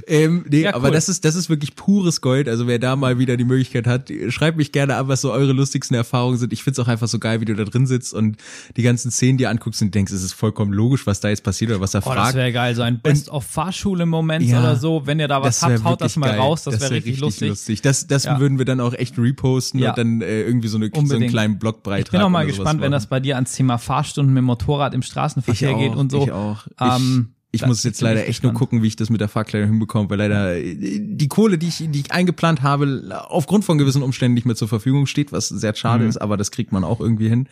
ähm, nee, Ja, aber cool. das ist das ist wirklich pures Gold. Also wer da mal wieder die Möglichkeit hat, schreibt mich gerne an, was so eure lustigsten Erfahrungen sind. Ich find's auch einfach so geil, wie du da drin sitzt und die ganzen Szenen dir anguckst und denkst, es ist vollkommen logisch, was da jetzt passiert oder was er Oh, das fragt. wäre geil, so ein Best-of-Fahrschule-Moment Ja. oder so. Wenn ihr da was habt, haut das mal geil. raus, das, wäre wär richtig, lustig. Das, das Ja. würden wir dann auch echt reposten Ja. und dann äh, irgendwie so, eine, so einen kleinen Blogbeitrag. Ich bin auch mal gespannt, wenn das bei dir ans Thema Fahrstunden mit dem Motorrad im Straßenverkehr ich geht auch, und so. Ich auch. Ähm, ich ich muss jetzt leider echt nur gespannt. gucken, wie ich das mit der Fahrkleidung hinbekomme, weil leider äh, die Kohle, die ich, die ich eingeplant habe, aufgrund von gewissen Umständen nicht mehr zur Verfügung steht, was sehr schade Mhm. ist, aber das kriegt man auch irgendwie hin.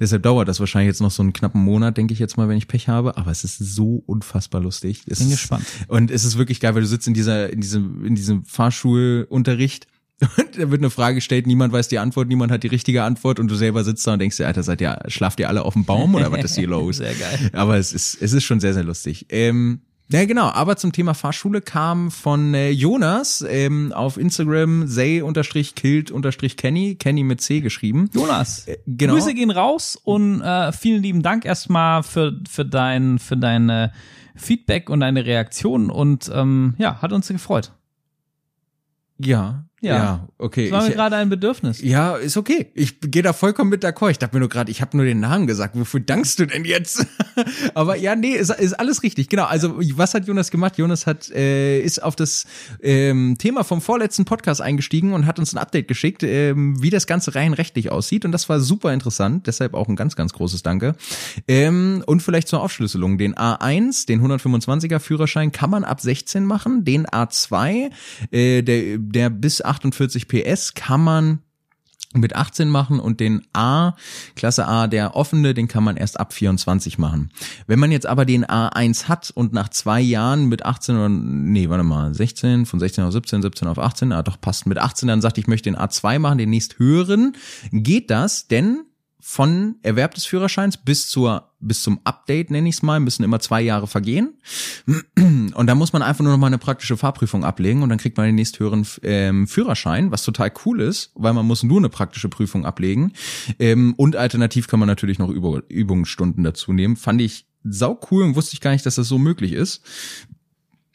Deshalb dauert das wahrscheinlich jetzt noch so einen knappen Monat, denke ich jetzt mal, wenn ich Pech habe. Aber es ist so unfassbar lustig. Es Bin ist, gespannt. Und es ist wirklich geil, weil du sitzt in dieser, in diesem, in diesem Fahrschulunterricht und da wird eine Frage gestellt, niemand weiß die Antwort, niemand hat die richtige Antwort und du selber sitzt da und denkst dir, Alter, seid ihr, schlaft ihr alle auf dem Baum oder was ist hier los? Sehr geil. Aber es ist, es ist schon sehr, sehr lustig. Ähm, ja, genau. Aber zum Thema Fahrschule kam von äh, Jonas ähm, auf Instagram say-kilt-kenny, Kenny mit C geschrieben. Jonas, genau. Grüße gehen raus und äh, vielen lieben Dank erstmal für, für dein, für deine Feedback und deine Reaktion und ähm, ja, hat uns gefreut. Ja, ja, Ja. okay. Das war mir gerade ein Bedürfnis. ja, ist okay. Ich gehe da vollkommen mit d'accord. Ich dachte mir nur gerade, ich habe nur den Namen gesagt. Wofür dankst du denn jetzt? Aber ja, nee, ist, ist alles richtig. Genau. Also was hat Jonas gemacht? Jonas hat äh, ist auf das ähm, Thema vom vorletzten Podcast eingestiegen und hat uns ein Update geschickt, ähm, wie das Ganze rein rechtlich aussieht. Und das war super interessant. Deshalb auch ein ganz, ganz großes Danke. Ähm, und vielleicht zur Aufschlüsselung: Den A1, den 125er Führerschein, kann man ab 16 machen. Den A2, äh, der der bis 48 PS, kann man mit 18 machen und den A, Klasse A, der offene, den kann man erst ab 24 machen. Wenn man jetzt aber den A1 hat und nach zwei Jahren mit 18 oder, nee, warte mal, 16, von 16 auf 17, 17 auf 18, ah doch, passt mit 18, dann sagt, ich möchte den A2 machen, den nächst höheren, geht das, denn von Erwerb des Führerscheins bis zur bis zum Update nenne ich es mal müssen immer zwei Jahre vergehen und da muss man einfach nur noch mal eine praktische Fahrprüfung ablegen und dann kriegt man den nächsthöheren ähm, Führerschein, was total cool ist, weil man muss nur eine praktische Prüfung ablegen ähm, und alternativ kann man natürlich noch Übung, Übungsstunden dazu nehmen. Fand ich sau cool und wusste ich gar nicht, dass das so möglich ist.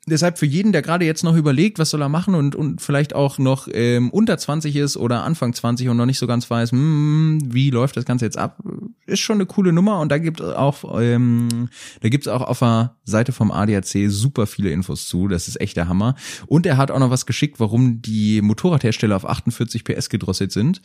Deshalb für jeden, der gerade jetzt noch überlegt, was soll er machen und, und vielleicht auch noch ähm, unter 20 ist oder Anfang 20 und noch nicht so ganz weiß, hm, wie läuft das Ganze jetzt ab, ist schon eine coole Nummer und da gibt auch, ähm, da gibt's auch auf der Seite vom ADAC super viele Infos zu, das ist echt der Hammer. Und er hat auch noch was geschickt, warum die Motorradhersteller auf 48 PS gedrosselt sind.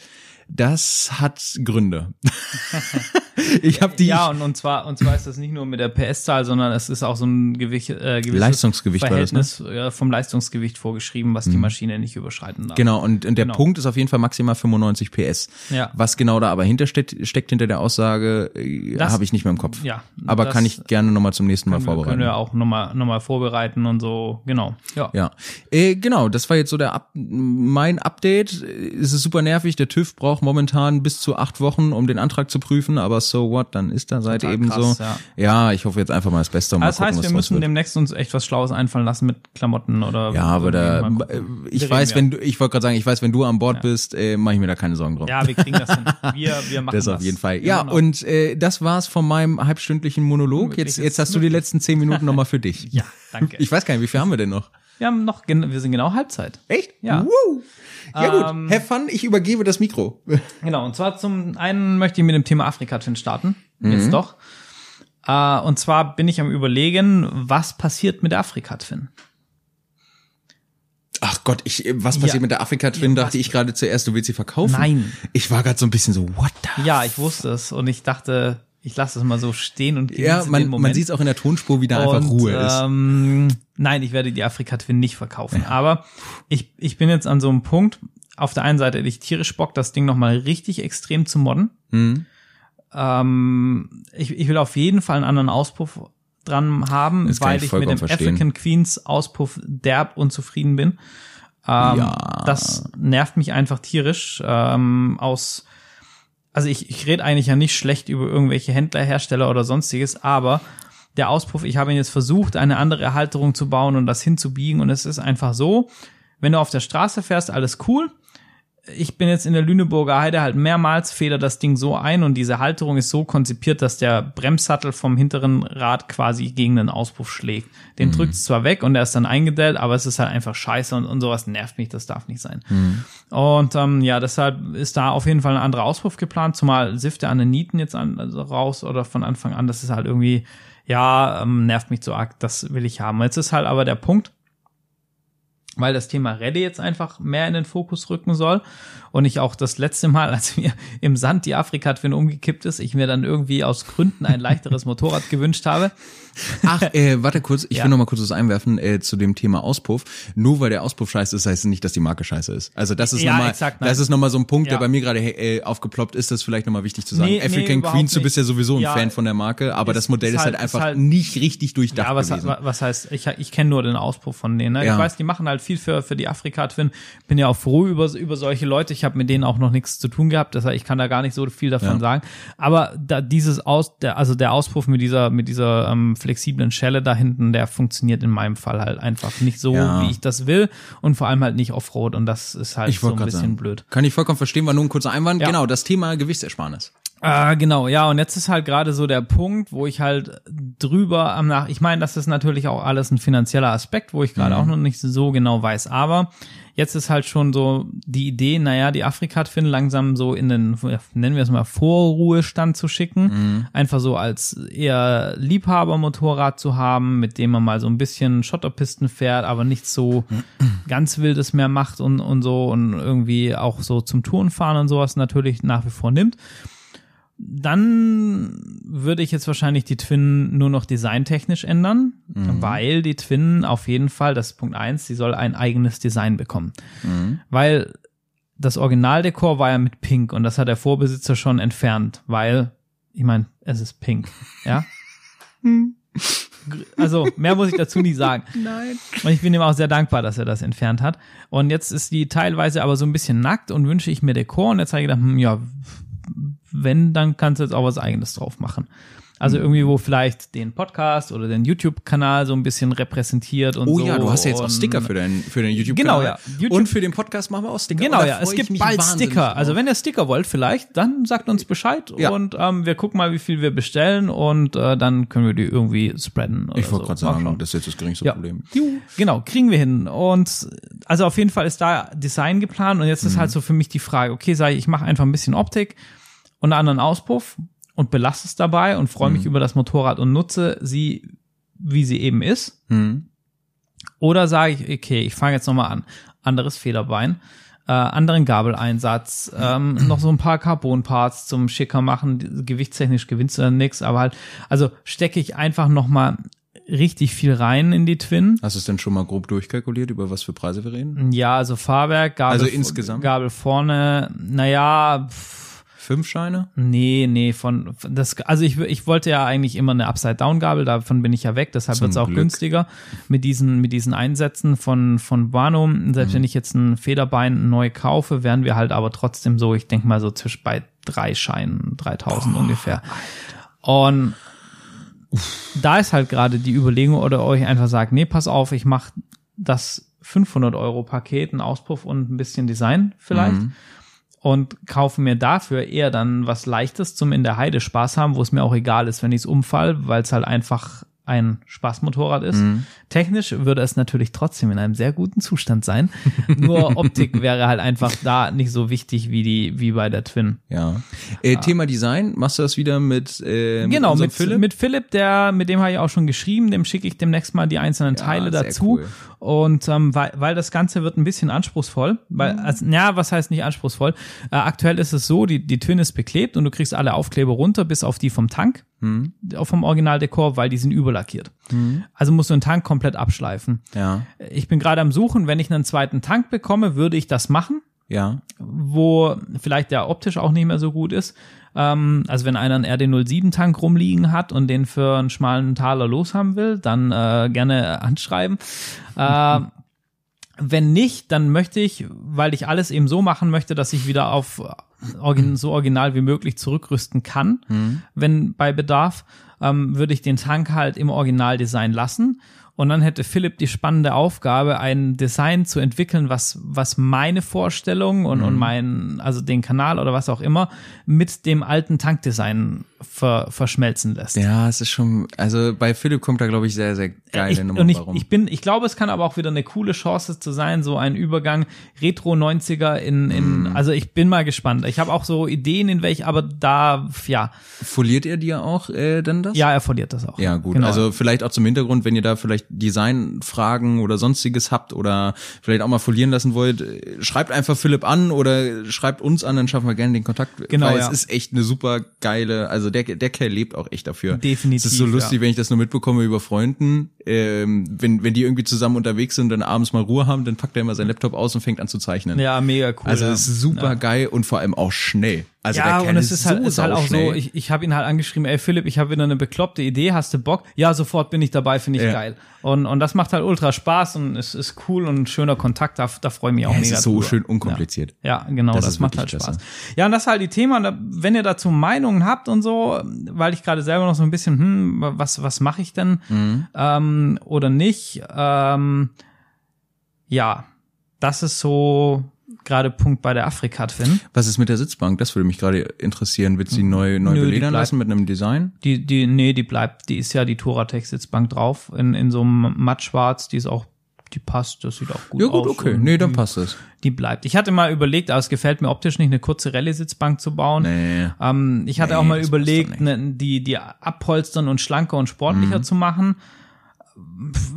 Das hat Gründe. ich habe die Ja, und, und zwar und zwar ist das nicht nur mit der PS-Zahl, sondern es ist auch so ein Gewicht, äh, gewisses Leistungsgewicht war das, ne? Verhältnis vom Leistungsgewicht vorgeschrieben, was die Maschine nicht überschreiten darf. Genau, und, und der Genau. Punkt ist auf jeden Fall maximal 95 PS. Ja. Was genau da aber hintersteckt, steckt hinter der Aussage, äh, habe ich nicht mehr im Kopf. Ja, Aber kann ich gerne nochmal zum nächsten Mal können wir, vorbereiten. können wir auch nochmal noch mal vorbereiten und so, genau. Ja. Ja, äh, genau, das war jetzt so der mein Update. Es ist super nervig, der TÜV braucht momentan bis zu acht Wochen, um den Antrag zu prüfen, aber so what, dann ist da seit eben krass, so. ja. Ja. ich hoffe jetzt einfach mal das Beste mal Also das heißt, gucken, wir was draus müssen demnächst uns echt was Schlaues einfallen lassen mit Klamotten oder. Ja, aber da, äh, ich Wir weiß, wenn du, ich wollte gerade sagen, ich weiß, wenn du an Bord bist, äh, mache ich mir da keine Sorgen drum. ja. ja, wir kriegen das hin. Wir, wir machen Das das. auf jeden Fall. Ja, Genau. und äh, das war's von meinem halbstündlichen Monolog. Jetzt, jetzt hast du die letzten zehn Minuten nochmal für dich. Ja, danke. Ich weiß gar nicht, wie viel haben wir denn noch? Wir haben noch, wir sind genau Halbzeit. Echt? Ja. Woo. Ja Ähm, gut, have fun, ich übergebe das Mikro. Genau, und zwar zum einen möchte ich mit dem Thema Afrika-Twin starten. Mhm. Jetzt doch. Äh, und zwar bin ich am überlegen, was passiert mit der Afrika-Twin? Ach Gott, ich, was passiert Ja. mit der Afrika-Twin, Ja, dachte ich gerade zuerst, du willst sie verkaufen? Nein. Ich war gerade so ein bisschen so, what the? Ja, ich wusste es und ich dachte, ich lasse es mal so stehen und genieße Ja, den man, Moment. man sieht es auch in der Tonspur, wie da einfach Und, Ruhe ist. Ähm, nein, ich werde die Afrika Twin nicht verkaufen. Aber ich, ich bin jetzt an so einem Punkt. Auf der einen Seite hätte ich tierisch Bock, das Ding nochmal richtig extrem zu modden. Mhm. Ähm, ich, ich will auf jeden Fall einen anderen Auspuff dran haben, Das weil ich ich mit dem verstehen. African Queens Auspuff derb unzufrieden bin. Ähm, Ja. Das nervt mich einfach tierisch. Ähm, aus, also ich, ich rede eigentlich ja nicht schlecht über irgendwelche Händler, Hersteller oder sonstiges, aber der Auspuff, ich habe ihn jetzt versucht, eine andere Halterung zu bauen und das hinzubiegen und es ist einfach so, wenn du auf der Straße fährst, alles cool. Ich bin jetzt in der Lüneburger Heide halt mehrmals feder das Ding so ein und diese Halterung ist so konzipiert, dass der Bremssattel vom hinteren Rad quasi gegen den Auspuff schlägt. Den drückt es zwar weg und er ist dann eingedellt, aber es ist halt einfach scheiße und, und sowas nervt mich, das darf nicht sein. Und ähm, ja, deshalb ist da auf jeden Fall ein anderer Auspuff geplant, zumal Sifte an den Nieten jetzt an, also raus oder von Anfang an, das ist halt irgendwie, ja, ähm, nervt mich so arg, das will ich haben. Jetzt ist halt aber der Punkt, weil das Thema Rallye jetzt einfach mehr in den Fokus rücken soll und ich auch das letzte Mal, als mir im Sand die Afrika-Twin umgekippt ist, ich mir dann irgendwie aus Gründen ein leichteres Motorrad gewünscht habe. Ach, äh, warte kurz, ich Ja. will noch mal kurz was einwerfen äh, zu dem Thema Auspuff. Nur weil der Auspuff scheiße ist, heißt es nicht, dass die Marke scheiße ist. Also das ist Ja, nochmal, das ist noch mal so ein Punkt, Ja. der bei mir gerade äh, aufgeploppt ist, das vielleicht nochmal wichtig zu sagen. Nee, nee, African überhaupt Queens, du bist ja sowieso ein Ja, Fan von der Marke, aber ist- das Modell ist ist halt, halt- ist einfach halt- nicht richtig durchdacht Ja, was, gewesen. was heißt, ich, ich kenne nur den Auspuff von denen. Ne? Ich weiß, die machen halt viel für, für die Afrika-Twin. Bin ja auch froh über, über solche Leute. Ich habe mit denen auch noch nichts zu tun gehabt, deshalb ich kann da gar nicht so viel davon Ja. sagen. Aber da dieses Aus, der, also der Auspuff mit dieser, mit dieser ähm, flexiblen Schelle da hinten, der funktioniert in meinem Fall halt einfach nicht so, Ja. wie ich das will und vor allem halt nicht Offroad und das ist halt so ein bisschen sagen, blöd. kann ich vollkommen verstehen, war nur ein kurzer Einwand. Ja. Genau, das Thema Gewichtsersparnis. Äh, genau, ja, und jetzt ist halt gerade so der Punkt, wo ich halt drüber am Nach, ich meine, das ist natürlich auch alles ein finanzieller Aspekt, wo ich gerade auch noch nicht so genau weiß, aber jetzt ist halt schon so die Idee, naja, die Afrika-Twin langsam so in den, nennen wir es mal, Vorruhestand zu schicken, einfach so als eher Liebhabermotorrad zu haben, mit dem man mal so ein bisschen Schotterpisten fährt, aber nicht so ganz wildes mehr macht und, und so und irgendwie auch so zum Tourenfahren und sowas natürlich nach wie vor nimmt dann würde ich jetzt wahrscheinlich die Twin nur noch designtechnisch ändern, weil die Twin auf jeden Fall, das ist Punkt eins, sie soll ein eigenes Design bekommen. Weil das Originaldekor war ja mit Pink und das hat der Vorbesitzer schon entfernt, weil, ich meine, es ist Pink, ja. Also, mehr muss ich dazu nicht sagen. Nein. Und ich bin ihm auch sehr dankbar, dass er das entfernt hat. Und jetzt ist die teilweise aber so ein bisschen nackt und wünsche ich mir Dekor. Und jetzt habe ich gedacht, hm, ja, wenn, dann kannst du jetzt auch was eigenes drauf machen. Also irgendwie, wo vielleicht den Podcast oder den YouTube-Kanal so ein bisschen repräsentiert und Oh so. ja, du hast ja jetzt auch Sticker für deinen für deinen YouTube-Kanal. Genau, ja. YouTube- Und für den Podcast machen wir auch Sticker. Genau, da ja, es gibt bald Sticker. drauf. Also wenn ihr Sticker wollt, vielleicht, dann sagt uns Bescheid Ja. und ähm, wir gucken mal, wie viel wir bestellen und äh, dann können wir die irgendwie spreaden. Ich wollte so. gerade sagen, schauen. das ist jetzt das geringste Ja. Problem. Genau, kriegen wir hin. Und also auf jeden Fall ist da Design geplant und jetzt ist halt so für mich die Frage, okay, sag ich, ich mache einfach ein bisschen Optik und einen anderen Auspuff und belasse es dabei und freue mich über das Motorrad und nutze sie, wie sie eben ist. Hm. Oder sage ich, okay, ich fange jetzt nochmal an. Anderes Federbein. äh, anderen Gabeleinsatz, ähm, noch so ein paar Carbon-Parts zum schicker machen. Gewichtstechnisch gewinnst du dann nix, aber halt, also stecke ich einfach noch mal richtig viel rein in die Twin. Hast du es denn schon mal grob durchkalkuliert, über was für Preise wir reden? Ja, also Fahrwerk, Gabel, Also insgesamt? Gabel vorne, naja, Fünf Scheine? Nee, nee, von das also ich ich wollte ja eigentlich immer eine Upside Down Gabel, davon bin ich ja weg, deshalb wird es auch Glück. günstiger mit diesen mit diesen Einsätzen von von Bano. Selbst Mhm. wenn ich jetzt ein Federbein neu kaufe, wären wir halt aber trotzdem so, ich denke mal so zwischen bei drei Scheinen, 3000 ungefähr. Und da ist halt gerade die Überlegung oder euch einfach sagt, nee, pass auf, ich mache das 500 Euro Paket, ein Auspuff und ein bisschen Design vielleicht Mhm. Und kaufe mir dafür eher dann was Leichtes zum in der Heide Spaß haben, wo es mir auch egal ist, wenn ich es umfall, weil es halt einfach ein Spaßmotorrad ist. Mhm. Technisch würde es natürlich trotzdem in einem sehr guten Zustand sein. Nur Optik wäre halt einfach da nicht so wichtig wie die wie bei der Twin. Ja. Äh, Thema Design, machst du das wieder mit, äh, Genau, mit Philipp? Mit Philipp, der, mit dem habe ich auch schon geschrieben, dem schicke ich demnächst mal die einzelnen Teile sehr dazu. cool. Und ähm, weil, weil das Ganze wird ein bisschen anspruchsvoll, weil, Mhm. also, ja, was heißt nicht anspruchsvoll? Äh, aktuell ist es so, die, die Twin ist beklebt und du kriegst alle Aufkleber runter, bis auf die vom Tank, Mhm. vom Originaldekor, weil die sind überlackiert. Also musst du den Tank komplett abschleifen. Ja, Ich bin gerade am Suchen, wenn ich einen zweiten Tank bekomme, würde ich das machen ja. wo vielleicht der optisch auch nicht mehr so gut ist. Ähm, also wenn einer einen RD07-Tank rumliegen hat und den für einen schmalen Taler loshaben will, dann äh, gerne anschreiben. Äh, wenn nicht, dann möchte ich, weil ich alles eben so machen möchte, dass ich wieder auf origin so original wie möglich zurückrüsten kann, wenn bei Bedarf, ähm, würde ich den Tank halt im Originaldesign lassen. Und dann hätte Philipp die spannende Aufgabe, ein Design zu entwickeln, was, was meine Vorstellung und, und mein, also den Kanal oder was auch immer, mit dem alten Tankdesign ver, verschmelzen lässt. Ja, es ist schon, also bei Philipp kommt da, glaube ich, sehr, sehr geile ich, Nummer und ich, warum. ich bin, ich glaube, es kann aber auch wieder eine coole Chance zu sein, so ein Übergang Retro 90er in, in Mhm. also ich bin mal gespannt. Ich habe auch so Ideen in welch, aber da, ja, Foliert ihr dir auch äh, dann das? ja, er verliert das auch. Ja, gut. Genau. Also vielleicht auch zum Hintergrund, wenn ihr da vielleicht Designfragen oder sonstiges habt oder vielleicht auch mal folieren lassen wollt, schreibt einfach Philipp an oder schreibt uns an, dann schaffen wir gerne den Kontakt. Genau, Weil ja. es ist echt eine super geile, also der, der Kerl lebt auch echt dafür. Definitiv, Es ist so lustig, ja. wenn ich das nur mitbekomme über Freunden, ähm, wenn, wenn die irgendwie zusammen unterwegs sind und dann abends mal Ruhe haben, dann packt er immer seinen Laptop aus und fängt an zu zeichnen. ja, mega cool. Also ja. ist super geil und vor allem auch schnell. Also ja, und es ist halt, so ist halt auch so, ich, ich habe ihn halt angeschrieben, ey Philipp, ich habe wieder eine bekloppte Idee, hast du Bock? Ja, sofort bin ich dabei, finde ich Ja. geil. Und, und das macht halt ultra Spaß und es ist cool und ein schöner Kontakt, da, da freue ich mich auch Ja, es mega ist so drüber. schön unkompliziert. Ja, genau, Das das, macht halt Spaß. klasse. Ja, und das ist halt die Thema, wenn ihr dazu Meinungen habt und so, weil ich gerade selber noch so ein bisschen, hm, was, was mache ich denn Mhm. ähm, oder nicht, ähm, ja, das ist so gerade Punkt bei der Afrika-Twin. Was ist mit der Sitzbank? Das würde mich gerade interessieren. Wird sie neu, neu Nö, beledern bleibt- lassen mit einem Design? Die, die, nee, die bleibt, die ist ja die Touratech-Sitzbank drauf, in, in so einem mattschwarz, die ist auch, die passt, das sieht auch gut Ja aus. gut, okay. und Nee, dann die, passt es. Die bleibt. Ich hatte mal überlegt, aber es gefällt mir optisch nicht, eine kurze Rallye-Sitzbank zu bauen. Nee. Ähm, ich hatte Nee, auch mal überlegt, ne, die, die abpolstern und schlanker und Mhm. sportlicher zu machen.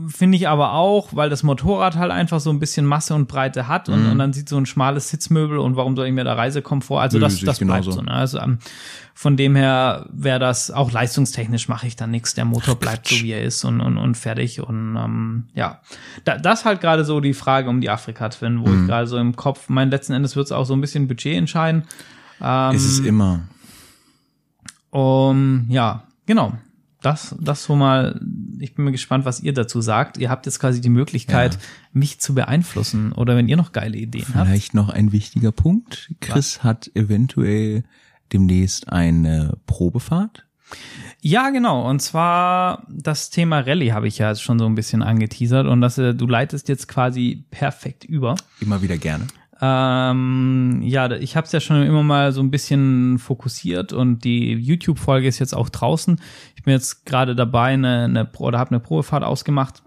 Finde ich aber auch, weil das Motorrad halt einfach so ein bisschen Masse und Breite hat und, und dann sieht so ein schmales Sitzmöbel und warum soll ich mir da Reisekomfort? Also Mhm. Nö, das, das bleibt genauso. so. Ne? Also ähm, von dem her wäre das auch leistungstechnisch mache ich da nichts. Der Motor bleibt so wie er ist und, und, und fertig. Und ähm, ja, da, das halt gerade so die Frage um die Afrika-Twin, wo Mhm. ich gerade so im Kopf, mein letzten Endes wird es auch so ein bisschen Budget entscheiden. Ähm, ist es immer. um, ja, genau. Das, das so mal, ich bin mir gespannt, was ihr dazu sagt. Ihr habt jetzt quasi die Möglichkeit, Ja. mich zu beeinflussen oder wenn ihr noch geile Ideen habt. Vielleicht noch ein wichtiger Punkt. Chris hat eventuell demnächst eine Probefahrt. Ja, genau. Und zwar das Thema Rallye habe ich ja jetzt schon so ein bisschen angeteasert und das, äh, du leitest jetzt quasi perfekt über. Immer wieder gerne. Ähm, ja, ich habe es ja schon immer mal so ein bisschen fokussiert und die YouTube-Folge ist jetzt auch draußen. Ich bin jetzt gerade dabei, eine, eine oder habe eine Probefahrt ausgemacht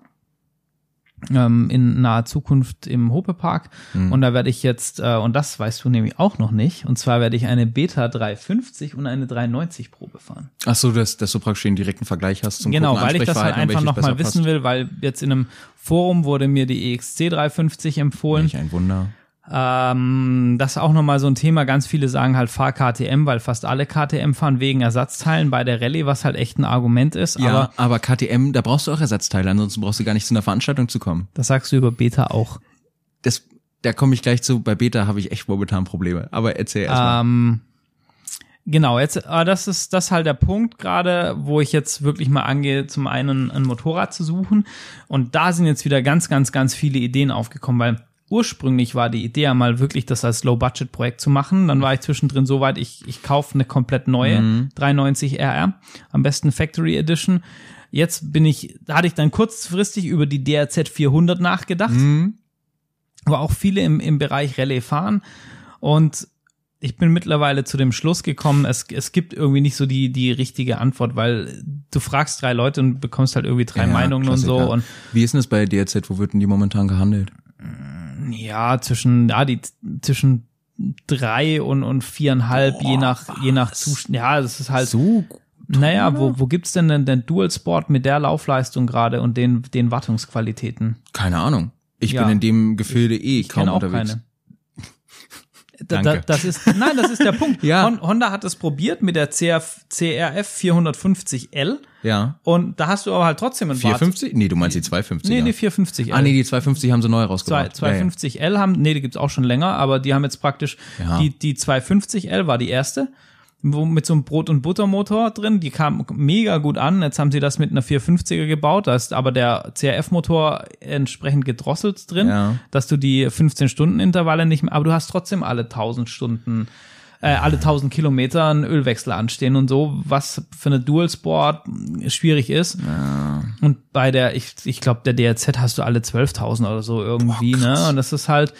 ähm, in naher Zukunft im Hope-Park. Und da werde ich jetzt, äh, und das weißt du nämlich auch noch nicht, und zwar werde ich eine Beta 350 und eine 390 Probe fahren. Ach so, dass, dass du praktisch den direkten Vergleich hast zum Genau, weil ich das halt einfach nochmal wissen passt. will, weil jetzt in einem Forum wurde mir die EXC 350 empfohlen. Welch ein Wunder. Ähm, das ist auch nochmal so ein Thema. Ganz viele sagen halt, fahr KTM, weil fast alle KTM fahren wegen Ersatzteilen bei der Rallye, was halt echt ein Argument ist. Ja, aber aber KTM, da brauchst du auch Ersatzteile, ansonsten brauchst du gar nicht zu einer Veranstaltung zu kommen. das sagst du über Beta auch. Das, da komme ich gleich zu. Bei Beta habe ich echt momentan Probleme. Aber erzähl erstmal. Ähm, genau, jetzt, aber das ist das ist halt der Punkt gerade, wo ich jetzt wirklich mal angehe, zum einen ein Motorrad zu suchen. Und da sind jetzt wieder ganz, ganz, ganz viele Ideen aufgekommen, weil ursprünglich war die Idee ja mal wirklich, das als Low-Budget-Projekt zu machen. Dann war ich zwischendrin so weit, ich, ich kaufe eine komplett neue 390 RR, am besten Factory Edition. Jetzt bin ich, da hatte ich dann kurzfristig über die DRZ 400 nachgedacht, wo auch viele im, im Bereich Rallye fahren. Und ich bin mittlerweile zu dem Schluss gekommen, es, es gibt irgendwie nicht so die, die richtige Antwort, weil du fragst drei Leute und bekommst halt irgendwie drei Ja, Meinungen und so. Klassiker. Und Wie ist denn das bei DRZ? Wo wird denn die momentan gehandelt? Ja, zwischen, ja, die zwischen drei und, und viereinhalb, je nach, je nach Zustand. Ja, das ist halt. So Naja, wo, wo gibt's denn den, den Dual Sport mit der Laufleistung gerade und den, den Wartungsqualitäten? Keine Ahnung. Ich Ja. bin in dem Gefilde eh Ich kaum kenne auch unterwegs. keine. Da, da, Danke. das ist, nein, das ist der Punkt. Ja. Hon- Honda hat es probiert mit der CRF, CRF 450L Ja. und da hast du aber halt trotzdem einen Wart- 450? Nee, du meinst die 250. Nee, nee, 450L. Ah, nee, die 250 haben sie neu rausgebracht. 250L haben, nee, die gibt's auch schon länger, aber die haben jetzt praktisch, Ja. die, die 250L war die erste, mit so einem Brot- und Buttermotor drin, die kam mega gut an, jetzt haben sie das mit einer 450er gebaut, da ist aber der CRF-Motor entsprechend gedrosselt drin, Ja. dass du die 15-Stunden-Intervalle nicht mehr, aber du hast trotzdem alle 1000 Stunden äh, alle 1000 Kilometer einen Ölwechsel anstehen und so, was für eine Dual Sport schwierig ist. Und bei der, ich, ich glaube, der DRZ hast du alle 12.000 oder so irgendwie, ne? Und das ist halt,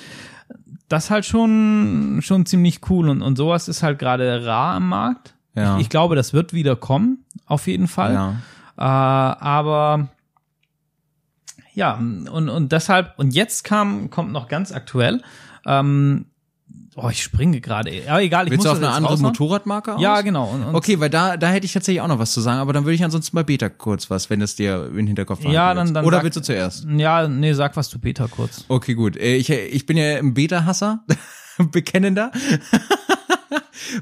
das halt schon, schon ziemlich cool und, und sowas ist halt gerade rar am Markt. Ja. Ich, ich glaube, das wird wieder kommen, auf jeden Fall. Ja. Äh, aber ja, und, und deshalb, und jetzt kam, kommt noch ganz aktuell, ähm, oh, ich springe gerade. Ja, egal, ich Willst muss du auf eine andere raushauen. Motorradmarke aus? Ja, genau. Und, und Okay, weil da, da hätte ich tatsächlich auch noch was zu sagen, aber dann würde ich ansonsten bei Beta kurz was, wenn es dir in den Hinterkopf Ja, dann- dann Oder sag- willst du zuerst? Ja, nee, sag was zu Beta kurz. Okay, gut. Äh, Ich, ich bin ja ein Beta-Hasser, bekennender,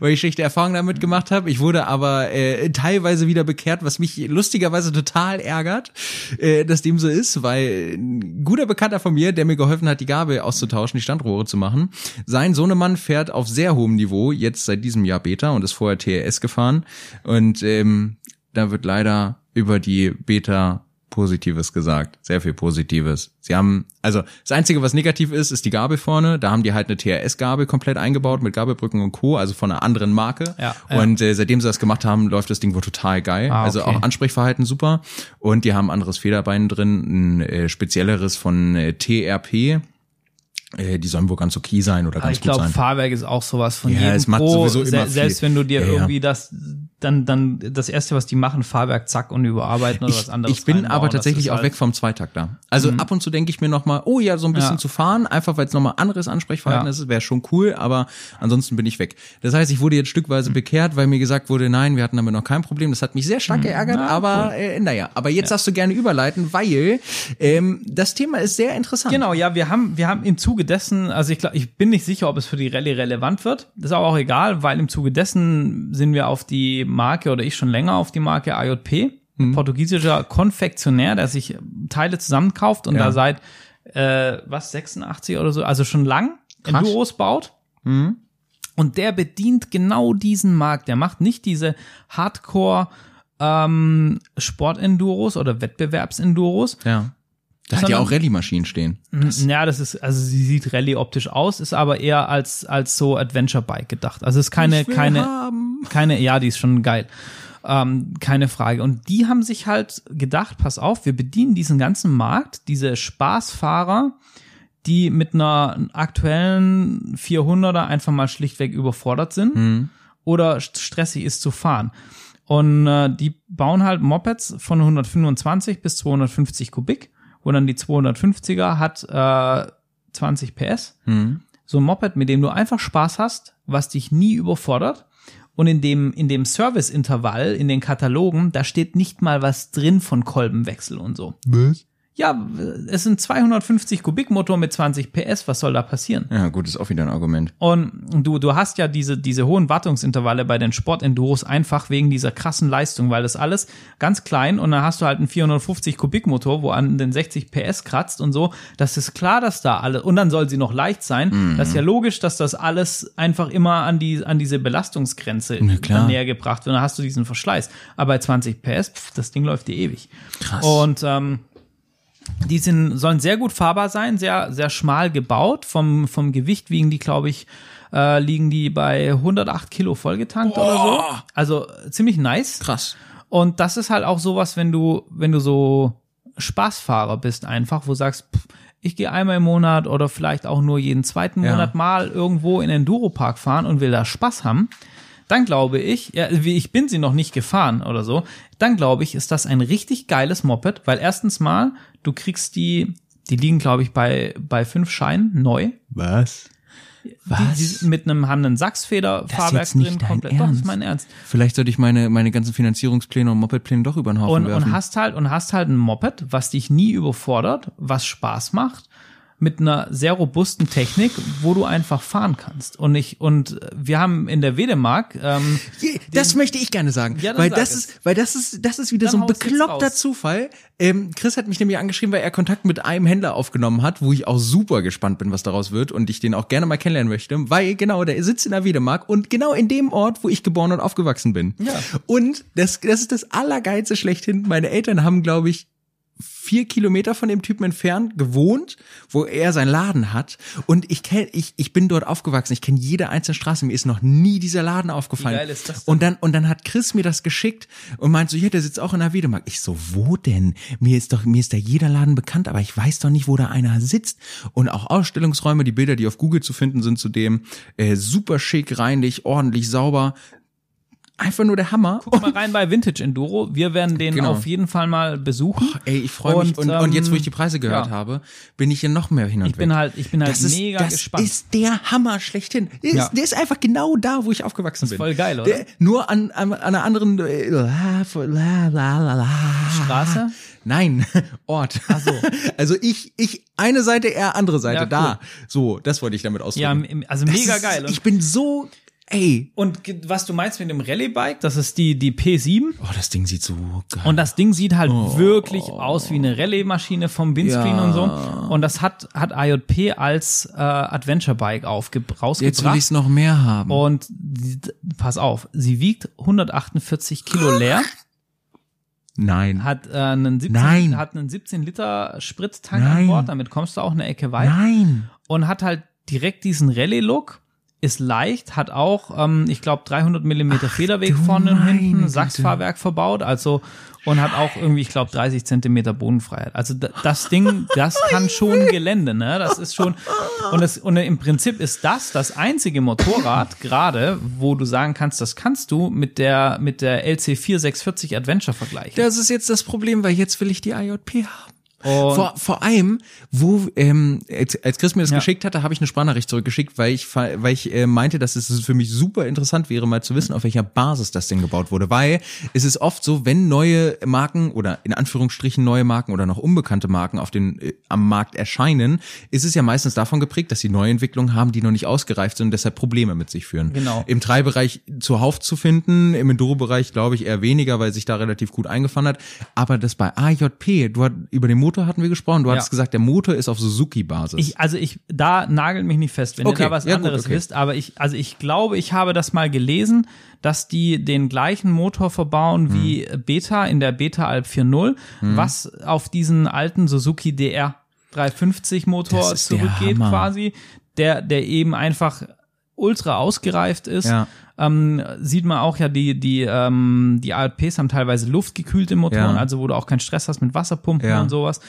weil ich schlechte Erfahrungen damit gemacht habe. Ich wurde aber äh, teilweise wieder bekehrt, was mich lustigerweise total ärgert, äh, dass dem so ist, weil ein guter Bekannter von mir, der mir geholfen hat, die Gabel auszutauschen, die Standrohre zu machen, sein Sohnemann fährt auf sehr hohem Niveau, jetzt seit diesem Jahr Beta und ist vorher TRS gefahren. Und ähm, da wird leider über die Beta Positives gesagt, sehr viel Positives. Sie haben, also das Einzige, was negativ ist, ist die Gabel vorne. Da haben die halt eine TRS-Gabel komplett eingebaut mit Gabelbrücken und Co., also von einer anderen Marke. Ja, und äh, seitdem sie das gemacht haben, läuft das Ding wohl total geil. Ah, Also okay. auch Ansprechverhalten super. Und die haben ein anderes Federbein drin, ein äh, spezielleres von äh, TRP. Äh, die sollen wohl ganz okay sein oder ganz ich gut glaube, sein. Fahrwerk ist auch sowas von Ja, jedem es macht Pro. sowieso immer Se- Selbst viel. wenn du dir Ja, ja. irgendwie das, dann, dann das erste, was die machen, Fahrwerk zack und überarbeiten oder Ich, was anderes. ich bin reinbauen. aber tatsächlich auch halt- weg vom Zweitakter. Also ab und zu denke ich mir noch mal, oh ja, so ein bisschen Ja. zu fahren, einfach weil es nochmal anderes Ansprechverhalten Ja. ist, wäre schon cool, aber ansonsten bin ich weg. Das heißt, ich wurde jetzt stückweise bekehrt, weil mir gesagt wurde, nein, wir hatten damit noch kein Problem. Das hat mich sehr stark geärgert, Na, aber äh, naja. Aber jetzt darfst du gerne überleiten, weil ähm, das Thema ist sehr interessant. Genau, ja, wir haben, wir haben im Zuge dessen, also ich glaube, ich bin nicht sicher, ob es für die Rallye relevant wird. Das ist aber auch egal, weil im Zuge dessen sind wir auf die Marke oder ich schon länger auf die Marke IJP, Mhm. ein portugiesischer Konfektionär, der sich Teile zusammenkauft und Ja. da seit äh, was 86 oder so, also schon lang Krass. Enduros baut. Mhm. Und der bedient genau diesen Markt. Der macht nicht diese Hardcore ähm, Sport-Enduros oder Wettbewerbs-Enduros, Ja. Da hat ja auch Rallye-Maschinen stehen. ja, das ist, also sie sieht Rallye optisch aus, ist aber eher als, als so Adventure Bike gedacht. Also es ist keine, keine, haben. keine, ja, die ist schon geil. Ähm, keine Frage. Und die haben sich halt gedacht, pass auf, wir bedienen diesen ganzen Markt, diese Spaßfahrer, die mit einer aktuellen 400er einfach mal schlichtweg überfordert sind oder st- stressig ist zu fahren. Und äh, die bauen halt Mopeds von 125 bis 250 Kubik, wo dann die 250er hat äh, 20 PS. Mhm. So ein Moped, mit dem du einfach Spaß hast, was dich nie überfordert. Und in dem, in dem Serviceintervall, in den Katalogen, da steht nicht mal was drin von Kolbenwechsel und so. Was? Ja, es sind 250 Kubikmotor mit 20 PS, was soll da passieren? Ja, gut, ist auch wieder ein Argument. Und du, du hast ja diese, diese hohen Wartungsintervalle bei den Sportenduros einfach wegen dieser krassen Leistung, weil das alles ganz klein und dann hast du halt einen 450 Kubikmotor, wo an den 60 PS kratzt und so. Das ist klar, dass da alle, und dann soll sie noch leicht sein. Mhm. Das ist ja logisch, dass das alles einfach immer an die, an diese Belastungsgrenze näher gebracht wird. Und dann hast du diesen Verschleiß. Aber bei 20 PS, pff, das Ding läuft dir ewig. Krass. Und, ähm, die sind, sollen sehr gut fahrbar sein, sehr, sehr schmal gebaut. Vom, vom Gewicht wiegen die, glaube ich, äh, liegen die bei 108 Kilo vollgetankt oder so. Also ziemlich nice. Krass. Und das ist halt auch sowas, wenn du, wenn du so Spaßfahrer bist einfach, wo du sagst, pff, ich gehe einmal im Monat oder vielleicht auch nur jeden zweiten Ja. Monat mal irgendwo in den Enduropark fahren und will da Spaß haben, dann glaube ich, ja, wie ich bin sie noch nicht gefahren oder so, dann glaube ich, ist das ein richtig geiles Moped, weil erstens mal, du kriegst die, die liegen glaube ich bei, bei fünf Scheinen neu. Was? Die, die mit einem, haben einen Sachsfederfahrwerk jetzt nicht drin, dein komplett. Doch, das ist Ernst? mein Ernst. Vielleicht sollte ich meine, meine ganzen Finanzierungspläne und Mopedpläne doch über den Haufen und, werfen. und hast halt und hast halt ein Moped, was dich nie überfordert, was Spaß macht, mit einer sehr robusten Technik, wo du einfach fahren kannst. Und ich und wir haben in der Wedemark ähm, Je, das möchte ich gerne sagen, Ja, weil das es. ist, weil das ist, das ist wieder Dann so ein bekloppter. Zufall. Ähm, Chris hat mich nämlich angeschrieben, weil er Kontakt mit einem Händler aufgenommen hat, wo ich auch super gespannt bin, was daraus wird und ich den auch gerne mal kennenlernen möchte, weil genau, der sitzt in der Wedemark und genau in dem Ort, wo ich geboren und aufgewachsen bin. Ja. Und das, das ist das Allergeilste schlechthin. Meine Eltern haben, glaube ich, vier Kilometer von dem Typen entfernt gewohnt, wo er seinen Laden hat. Und ich kenn, ich, ich bin dort aufgewachsen. Ich kenne jede einzelne Straße. Mir ist noch nie dieser Laden aufgefallen. Wie geil ist das denn? Und dann, und dann hat Chris mir das geschickt und meint so, ja, der sitzt auch in der Wedemark. Ich so, wo denn? Mir ist doch, mir ist da jeder Laden bekannt, aber ich weiß doch nicht, wo da einer sitzt. Und auch Ausstellungsräume, die Bilder, die auf Google zu finden sind, zudem äh, super schick, reinlich, ordentlich, sauber. Einfach nur der Hammer. guck mal rein bei Vintage Enduro. Wir werden den Genau. auf jeden Fall mal besuchen. Ey, ich freue mich. Und, und jetzt, wo ich die Preise gehört ja. habe, bin ich hier noch mehr hin und Ich bin weg. halt, ich bin halt das ist, mega das gespannt. ist der Hammer schlechthin. Der, Ja. ist, der ist einfach genau da, wo ich aufgewachsen bin. voll geil, oder? Der, nur an, an, an einer anderen äh, la, la, la. Straße? Nein, Ort. Ach so. Also ich, ich, eine Seite, er andere Seite, Ja, cool. da. So, das wollte ich damit Ja, ausdrücken. also Das mega ist, geil. Ich bin so, ey. und was du meinst mit dem Rallye-Bike, das ist die, die P7. Oh, das Ding sieht so geil Und das Ding sieht halt wirklich aus wie eine Rallye-Maschine vom Windscreen Ja. und so. Und das hat, hat IJP als äh, Adventure-Bike aufge Jetzt will rausgebracht. ich es noch mehr haben. Und pass auf, sie wiegt 148 Kilo leer, Nein. hat, äh, einen 17, Nein. hat einen 17 Liter Spritztank an Nein. Bord, damit kommst du auch eine Ecke weit. Nein. Und hat halt direkt diesen Rallye-Look, ist leicht, hat auch, ähm, ich glaube, 300 Millimeter Federweg vorne und hinten. Sachsfahrwerk verbaut, also und hat auch irgendwie, ich glaube, 30 Zentimeter Bodenfreiheit. Also da- das Ding, das kann schon Gelände, ne? Das ist schon und das und im Prinzip ist das das einzige Motorrad gerade, wo du sagen kannst, das kannst du mit der mit der LC 4640 Adventure vergleichen. Das ist jetzt das Problem, weil jetzt will ich die IJP haben. Und- vor, vor allem, wo, ähm, als, als Chris mir das Ja. geschickt hatte, habe ich eine Sprachnachricht zurückgeschickt, weil ich, weil ich äh, meinte, dass es für mich super interessant wäre, mal zu wissen, auf welcher Basis das Ding gebaut wurde. Weil es ist oft so, wenn neue Marken oder in Anführungsstrichen neue Marken oder noch unbekannte Marken auf den, äh, am Markt erscheinen, ist es ja meistens davon geprägt, dass sie Neuentwicklungen haben, die noch nicht ausgereift sind und deshalb Probleme mit sich führen. Genau. Im Treibereich zuhauf zu finden, im Enduro-Bereich glaube ich eher weniger, weil sich da relativ gut eingefahren hat. Aber das bei AJP, du hat, über den Motor hatten wir gesprochen, du Ja. hattest gesagt, der Motor ist auf Suzuki-Basis. Ich, also ich, da nagelt mich nicht fest, wenn Okay, ihr da was ja gut, anderes okay. wisst, aber ich, also ich glaube, ich habe das mal gelesen, dass die den gleichen Motor verbauen wie Hm. Beta in der Beta Alp 4.0, was auf diesen alten Suzuki DR 350 Motor zurückgeht quasi, der, der eben einfach ultra ausgereift ist. Ja. Ähm, sieht man auch ja, die, die, ähm, die ALPs haben teilweise luftgekühlte Motoren, Ja. also wo du auch keinen Stress hast mit Wasserpumpen Ja. und sowas.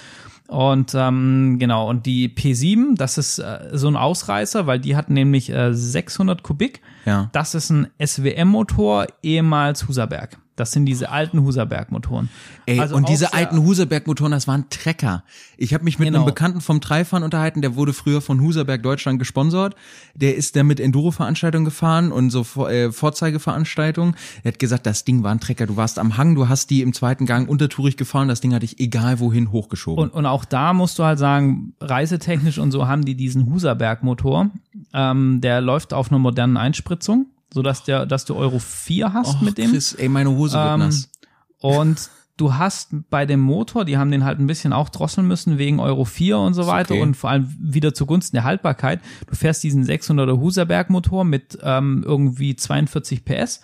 Und ähm, genau, und die P7, das ist äh, so ein Ausreißer, weil die hat nämlich äh, 600 Kubik. Ja. Das ist ein SWM-Motor, ehemals Husaberg. Das sind diese alten Huserberg-Motoren. Ey, Also und diese alten Huserberg-Motoren, das waren Trecker. Ich habe mich mit Genau. einem Bekannten vom Dreifahren unterhalten, der wurde früher von Huserberg Deutschland gesponsert. Der ist da mit Enduro-Veranstaltungen gefahren und so äh, Vorzeigeveranstaltungen. Er hat gesagt, das Ding war ein Trecker. Du warst am Hang, du hast die im zweiten Gang untertourig gefahren, das Ding hat dich egal wohin hochgeschoben. Und, und auch da musst du halt sagen, reisetechnisch und so haben die diesen Huserberg-Motor. Ähm, der läuft auf einer modernen Einspritzung, sodass der, dass du Euro 4 hast Och, mit dem. Chris, ey, meine Hose wird Ähm, nass. Und du hast bei dem Motor, die haben den halt ein bisschen auch drosseln müssen wegen Euro 4 und so weiter okay. und vor allem wieder zugunsten der Haltbarkeit. Du fährst diesen 600er Huserberg Motor mit ähm, irgendwie 42 PS,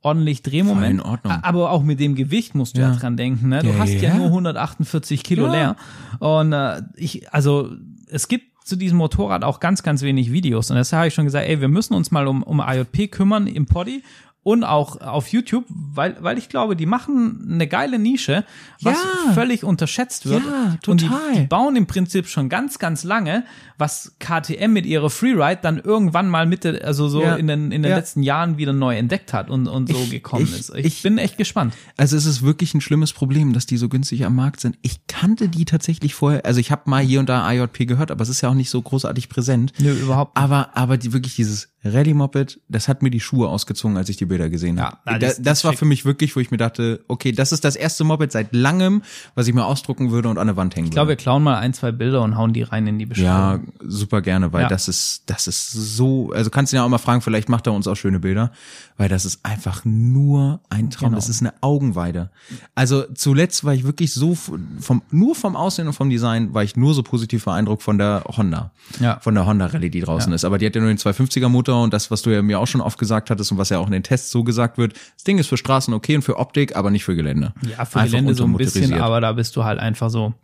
ordentlich Drehmoment. Voll in Ordnung. Aber auch mit dem Gewicht musst du ja, Ja. dran denken. Ne? Du Ja, hast ja, ja. nur 148 Kilo leer. Und äh, ich, also es gibt zu diesem Motorrad auch ganz, ganz wenig Videos. Und deshalb habe ich schon gesagt, ey, wir müssen uns mal um, um IJP kümmern im Poddy und auch auf YouTube, weil, weil ich glaube, die machen eine geile Nische, was Ja. völlig unterschätzt wird. Ja, Und total. die, die bauen im Prinzip schon ganz, ganz lange, was KTM mit ihrer Freeride dann irgendwann mal Mitte, also so Ja. in den, in den Ja. letzten Jahren wieder neu entdeckt hat und, und so Ich- gekommen ich- ist. Ich, ich- bin echt gespannt. Also es ist wirklich ein schlimmes Problem, dass die so günstig am Markt sind. Ich kannte die tatsächlich vorher, also ich habe mal hier und da IJP gehört, aber es ist ja auch nicht so großartig präsent. Nö, überhaupt nicht. Aber, aber die wirklich dieses Rallye-Moped, das hat mir die Schuhe ausgezogen, als ich die Bilder gesehen Ja, habe. da, das- das, das war für mich wirklich, wo ich mir dachte, okay, das ist das erste Moped seit langem, was ich mir ausdrucken würde und an der Wand hängen Ich glaube, wir würde. klauen mal ein, zwei Bilder und hauen die rein in die Ja, Beschreibung. super gerne, weil Ja. das ist, das ist so, also kannst du ihn ja auch mal fragen, vielleicht macht er uns auch schöne Bilder, weil das ist einfach nur ein Traum, Genau. das ist eine Augenweide. Also zuletzt war ich wirklich so vom, nur vom Aussehen und vom Design war ich nur so positiv beeindruckt von der Honda. Ja. Von der Honda Rallye, die draußen ist. Aber die hat ja nur den 250er Motor und das, was du ja mir auch schon oft gesagt hattest und was ja auch in den Tests so gesagt wird, das Ding ist für Straßen okay und für Optik, aber nicht für Gelände. Ja, für Einfach Gelände so ein bisschen, aber da bist du halt einfach so.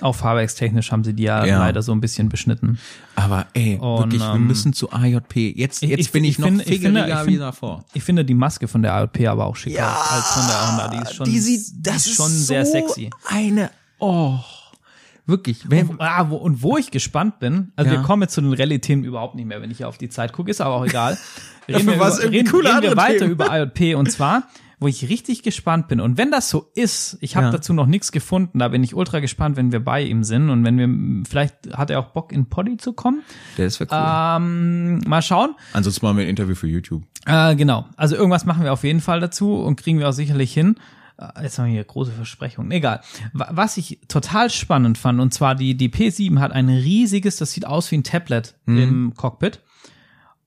Auch fahrwerkstechnisch haben sie die ja, Ja. leider so ein bisschen beschnitten. Aber ey, Und, wirklich, wir ähm, müssen zu AJP. Jetzt, jetzt ich- bin ich, ich noch finde- ich finde- fegeliger ich wie davor. Ich finde die Maske von der ALP aber auch schicker Ja, als von der Honda. Die ist schon, die sieht, das ist schon ist sehr so sexy. Eine, oh, wirklich. Wenn, Ah, wo, und wo ich gespannt bin, also Ja. wir kommen jetzt zu den Rallye-Themen überhaupt nicht mehr, wenn ich hier auf die Zeit gucke, ist aber auch egal. Reden wir, über, reden, reden wir weiter Themen. über IJP und zwar, wo ich richtig gespannt bin. Und wenn das so ist, ich habe Ja. dazu noch nichts gefunden, da bin ich ultra gespannt, wenn wir bei ihm sind und wenn wir, vielleicht hat er auch Bock in Poddy zu kommen. der ist cool. Ähm, mal schauen. Ansonsten machen wir ein Interview für YouTube. Äh, genau. Also irgendwas machen wir auf jeden Fall dazu und kriegen wir auch sicherlich hin. Äh, Jetzt haben wir hier große Versprechungen. Egal. Wa- Was ich total spannend fand, und zwar die, die P7 hat ein riesiges, das sieht aus wie ein Tablet im Cockpit.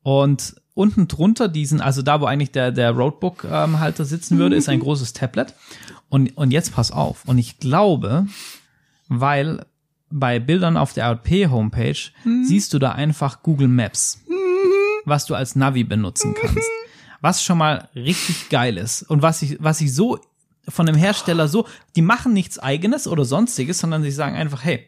Und unten drunter diesen, also da, wo eigentlich der, der Roadbook-Halter sitzen würde, ist ein großes Tablet. Und, und jetzt pass auf. Und ich glaube, weil bei Bildern auf der RP-Homepage siehst du da einfach Google Maps, was du als Navi benutzen kannst. Was schon mal richtig geil ist. Und was ich, was ich so von dem Hersteller so, die machen nichts eigenes oder sonstiges, sondern sie sagen einfach, hey,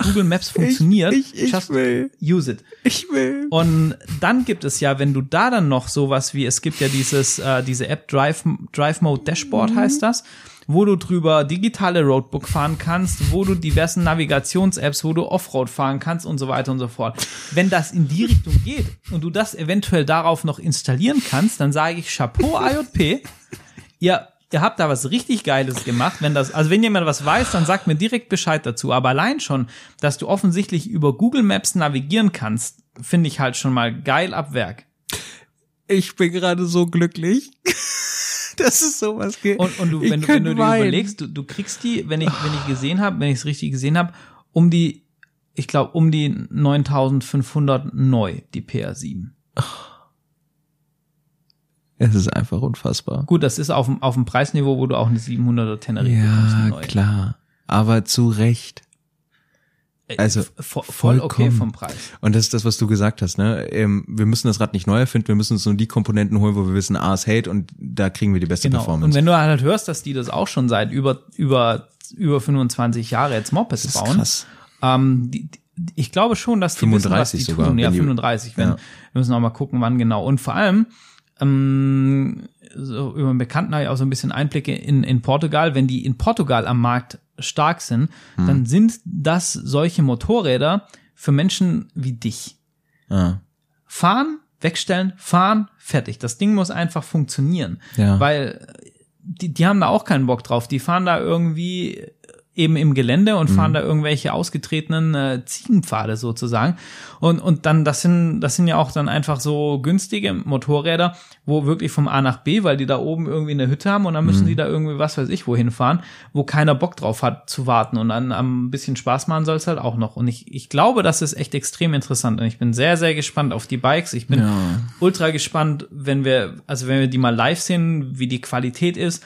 Google Maps funktioniert, ich- ich just will. use it. Ich will. Und dann gibt es ja, wenn du da dann noch sowas wie, es gibt ja dieses, äh, diese App Drive, Drive Mode Dashboard heißt das, wo du drüber digitale Roadbook fahren kannst, wo du diversen Navigations-Apps, wo du Offroad fahren kannst und so weiter und so fort. Wenn das in die Richtung geht und du das eventuell darauf noch installieren kannst, dann sage ich Chapeau IJP. Ihr, ihr habt da was richtig Geiles gemacht. Wenn das, also wenn jemand was weiß, dann sagt mir direkt Bescheid dazu. Aber allein schon, dass du offensichtlich über Google Maps navigieren kannst, finde ich halt schon mal geil ab Werk. Ich bin gerade so glücklich. Das ist sowas. ge- Und, und du, wenn, du- wenn du dir überlegst, du, du kriegst die, wenn ich, wenn ich gesehen habe, wenn ich es richtig gesehen habe, um die, ich glaube, um die 9500 neu, die PR7. Es ist einfach unfassbar. Gut, das ist auf dem, auf dem Preisniveau, wo du auch eine 700er Tenerife bekommst. eine Ja, klar. Aber zu Recht. Also, Äh, Vo- voll okay vollkommen. vom Preis. Und das ist das, was du gesagt hast, ne? Ähm, wir müssen das Rad nicht neu erfinden, wir müssen uns nur die Komponenten holen, wo wir wissen, ah, es hält und da kriegen wir die beste Genau. Und Performance. wenn du halt hörst, dass die das auch schon seit über, über, über 25 Jahre jetzt Mopeds das ist bauen, krass. ähm, die, ich glaube schon, dass die 35 wissen, was die sogar, tun. Ja, wenn die- 35. Wenn, Ja. Wir müssen auch mal gucken, wann genau. Und vor allem, ähm, so über einen Bekannten habe ich auch so ein bisschen Einblicke in, in Portugal. Wenn die in Portugal am Markt stark sind, Hm. dann sind das solche Motorräder für Menschen wie dich. Ja. Fahren, wegstellen, fahren, fertig. Das Ding muss einfach funktionieren. Ja. Weil die, die haben da auch keinen Bock drauf. Die fahren da irgendwie eben im Gelände und fahren mhm. da irgendwelche ausgetretenen äh, Ziegenpfade sozusagen. Und, und dann, das sind, das sind ja auch dann einfach so günstige Motorräder, wo wirklich vom A nach B, weil die da oben irgendwie eine Hütte haben und dann müssen mhm. die da irgendwie, was weiß ich, wohin fahren, wo keiner Bock drauf hat zu warten. Und dann ein bisschen Spaß machen soll es halt auch noch. Und ich, ich glaube, das ist echt extrem interessant. Und ich bin sehr, sehr gespannt auf die Bikes. Ich bin ja. ultra gespannt, wenn wir, also wenn wir die mal live sehen, wie die Qualität ist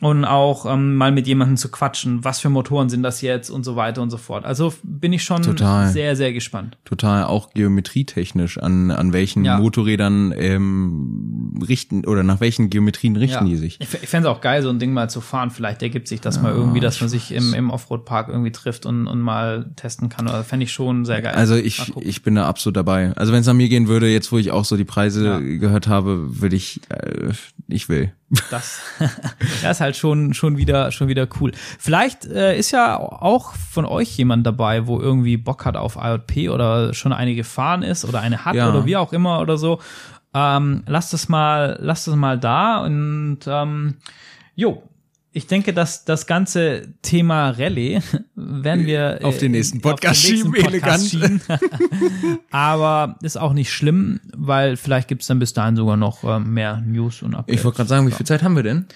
und auch ähm, mal mit jemandem zu quatschen, was für Motoren sind das jetzt und so weiter und so fort. Also bin ich schon Total. sehr, sehr gespannt. Total, auch geometrietechnisch, an, an welchen ja. Motorrädern ähm, richten oder nach welchen Geometrien richten ja. die sich. Ich, ich fände es auch geil, so ein Ding mal zu fahren. Vielleicht ergibt sich das ja, mal irgendwie, dass man sich im, im Offroad-Park irgendwie trifft und, und mal testen kann. Oder fände ich schon sehr geil. Also ich, ich bin da absolut dabei. Also wenn es an mir gehen würde, jetzt wo ich auch so die Preise gehört habe, würde ich, äh, ich will. Das, das ist halt schon, schon wieder, schon wieder cool. Vielleicht äh, ist ja auch von euch jemand dabei, wo irgendwie Bock hat auf IoT oder schon eine gefahren ist oder eine hat ja. oder wie auch immer oder so. Ähm, lasst es mal, lasst es mal da und ähm, jo, ich denke, dass das ganze Thema Rallye werden wir auf den nächsten Podcast, den nächsten schieben, Podcast elegant. Aber ist auch nicht schlimm, weil vielleicht gibt's dann bis dahin sogar noch äh, mehr News und Updates. Ich wollte gerade sagen, wie viel Zeit haben wir denn?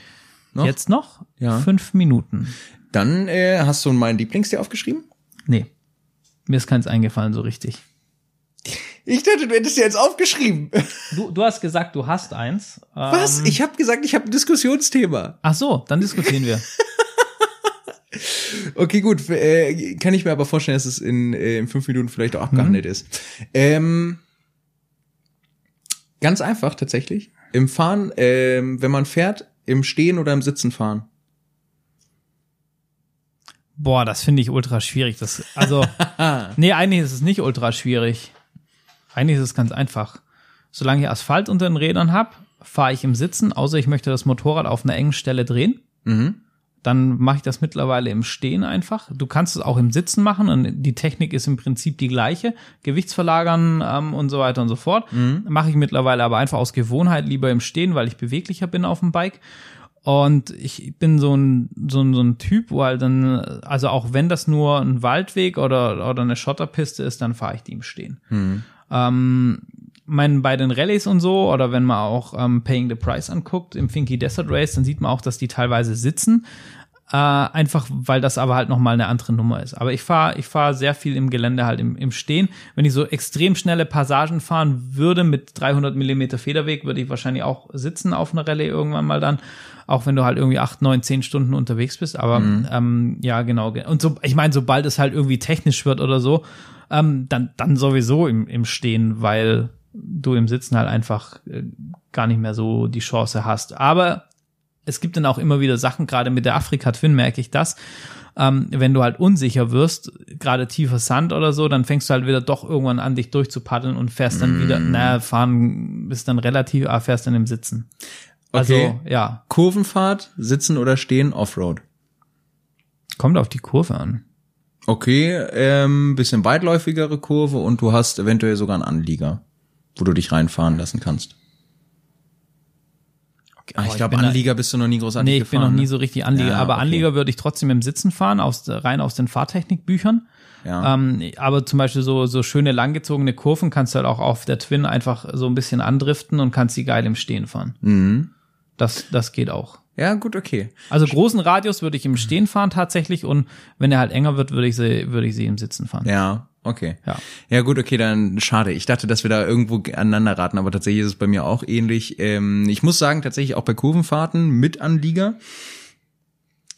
Noch? Jetzt noch? Ja. Fünf Minuten. Dann äh, hast du mein Lieblingstier aufgeschrieben? Nee. Mir ist keins eingefallen so richtig. Ich dachte, du hättest dir jetzt aufgeschrieben. Du, du hast gesagt, du hast eins. Was? Ähm, ich habe gesagt, ich habe ein Diskussionsthema. Ach so, dann diskutieren wir. okay, gut. Äh, kann ich mir aber vorstellen, dass es in, äh, in fünf Minuten vielleicht auch abgehandelt mhm. ist. Ähm, ganz einfach tatsächlich. Im Fahren, ähm, wenn man fährt, im Stehen oder im Sitzen fahren. Boah, das finde ich ultra schwierig. Das, also, nee, eigentlich ist es nicht ultra schwierig. Eigentlich ist es ganz einfach. Solange ich Asphalt unter den Rädern habe, fahre ich im Sitzen, außer ich möchte das Motorrad auf einer engen Stelle drehen. Mhm. Dann mache ich das mittlerweile im Stehen einfach. Du kannst es auch im Sitzen machen und die Technik ist im Prinzip die gleiche. Gewichtsverlagern ähm, und so weiter und so fort. Mhm. Mache ich mittlerweile aber einfach aus Gewohnheit lieber im Stehen, weil ich beweglicher bin auf dem Bike. Und ich bin so ein, so ein, so ein Typ, wo halt dann, also auch wenn das nur ein Waldweg oder, oder eine Schotterpiste ist, dann fahre ich die im Stehen. Mhm. Ähm, mein, bei den Rallyes und so, oder wenn man auch ähm, Paying the Price anguckt im Finky Desert Race, dann sieht man auch, dass die teilweise sitzen. Äh, einfach, weil das aber halt nochmal eine andere Nummer ist. Aber ich fahre ich fahr sehr viel im Gelände halt im, im Stehen. Wenn ich so extrem schnelle Passagen fahren würde mit 300 Millimeter Federweg, würde ich wahrscheinlich auch sitzen auf einer Rallye irgendwann mal dann. Auch wenn du halt irgendwie acht, neun, zehn Stunden unterwegs bist. Aber mhm. ähm, ja, genau. Und so, ich meine, sobald es halt irgendwie technisch wird oder so, ähm, dann, dann sowieso im, im Stehen, weil du im Sitzen halt einfach äh, gar nicht mehr so die Chance hast. Aber es gibt dann auch immer wieder Sachen, gerade mit der Afrika-Twin merke ich das, ähm, wenn du halt unsicher wirst, gerade tiefer Sand oder so, dann fängst du halt wieder doch irgendwann an, dich durchzupaddeln und fährst dann mm. wieder, naja, fahren bist dann relativ, ah, fährst dann im Sitzen. Also, okay. ja. Kurvenfahrt, sitzen oder stehen, Offroad. Kommt auf die Kurve an. Okay, ähm, bisschen weitläufigere Kurve und du hast eventuell sogar einen Anlieger, wo du dich reinfahren lassen kannst. Okay, ah, ich glaube, Anlieger da, bist du noch nie großartig Nee, ich gefahren, bin noch nie ne? so richtig Anlieger. Ja, aber okay. Anlieger würde ich trotzdem im Sitzen fahren, aus, rein aus den Fahrtechnikbüchern. Ja. Ähm, aber zum Beispiel so, so schöne langgezogene Kurven kannst du halt auch auf der Twin einfach so ein bisschen andriften und kannst die geil im Stehen fahren. Mhm. Das, das geht auch. Ja, gut, okay. Also großen Radius würde ich im Stehen fahren tatsächlich und wenn er halt enger wird, würde ich sie, würde ich sie im Sitzen fahren. Ja, okay. Ja. Ja, gut, okay, dann schade. Ich dachte, dass wir da irgendwo aneinander raten, aber tatsächlich ist es bei mir auch ähnlich. Ähm, ich muss sagen, tatsächlich auch bei Kurvenfahrten mit Anlieger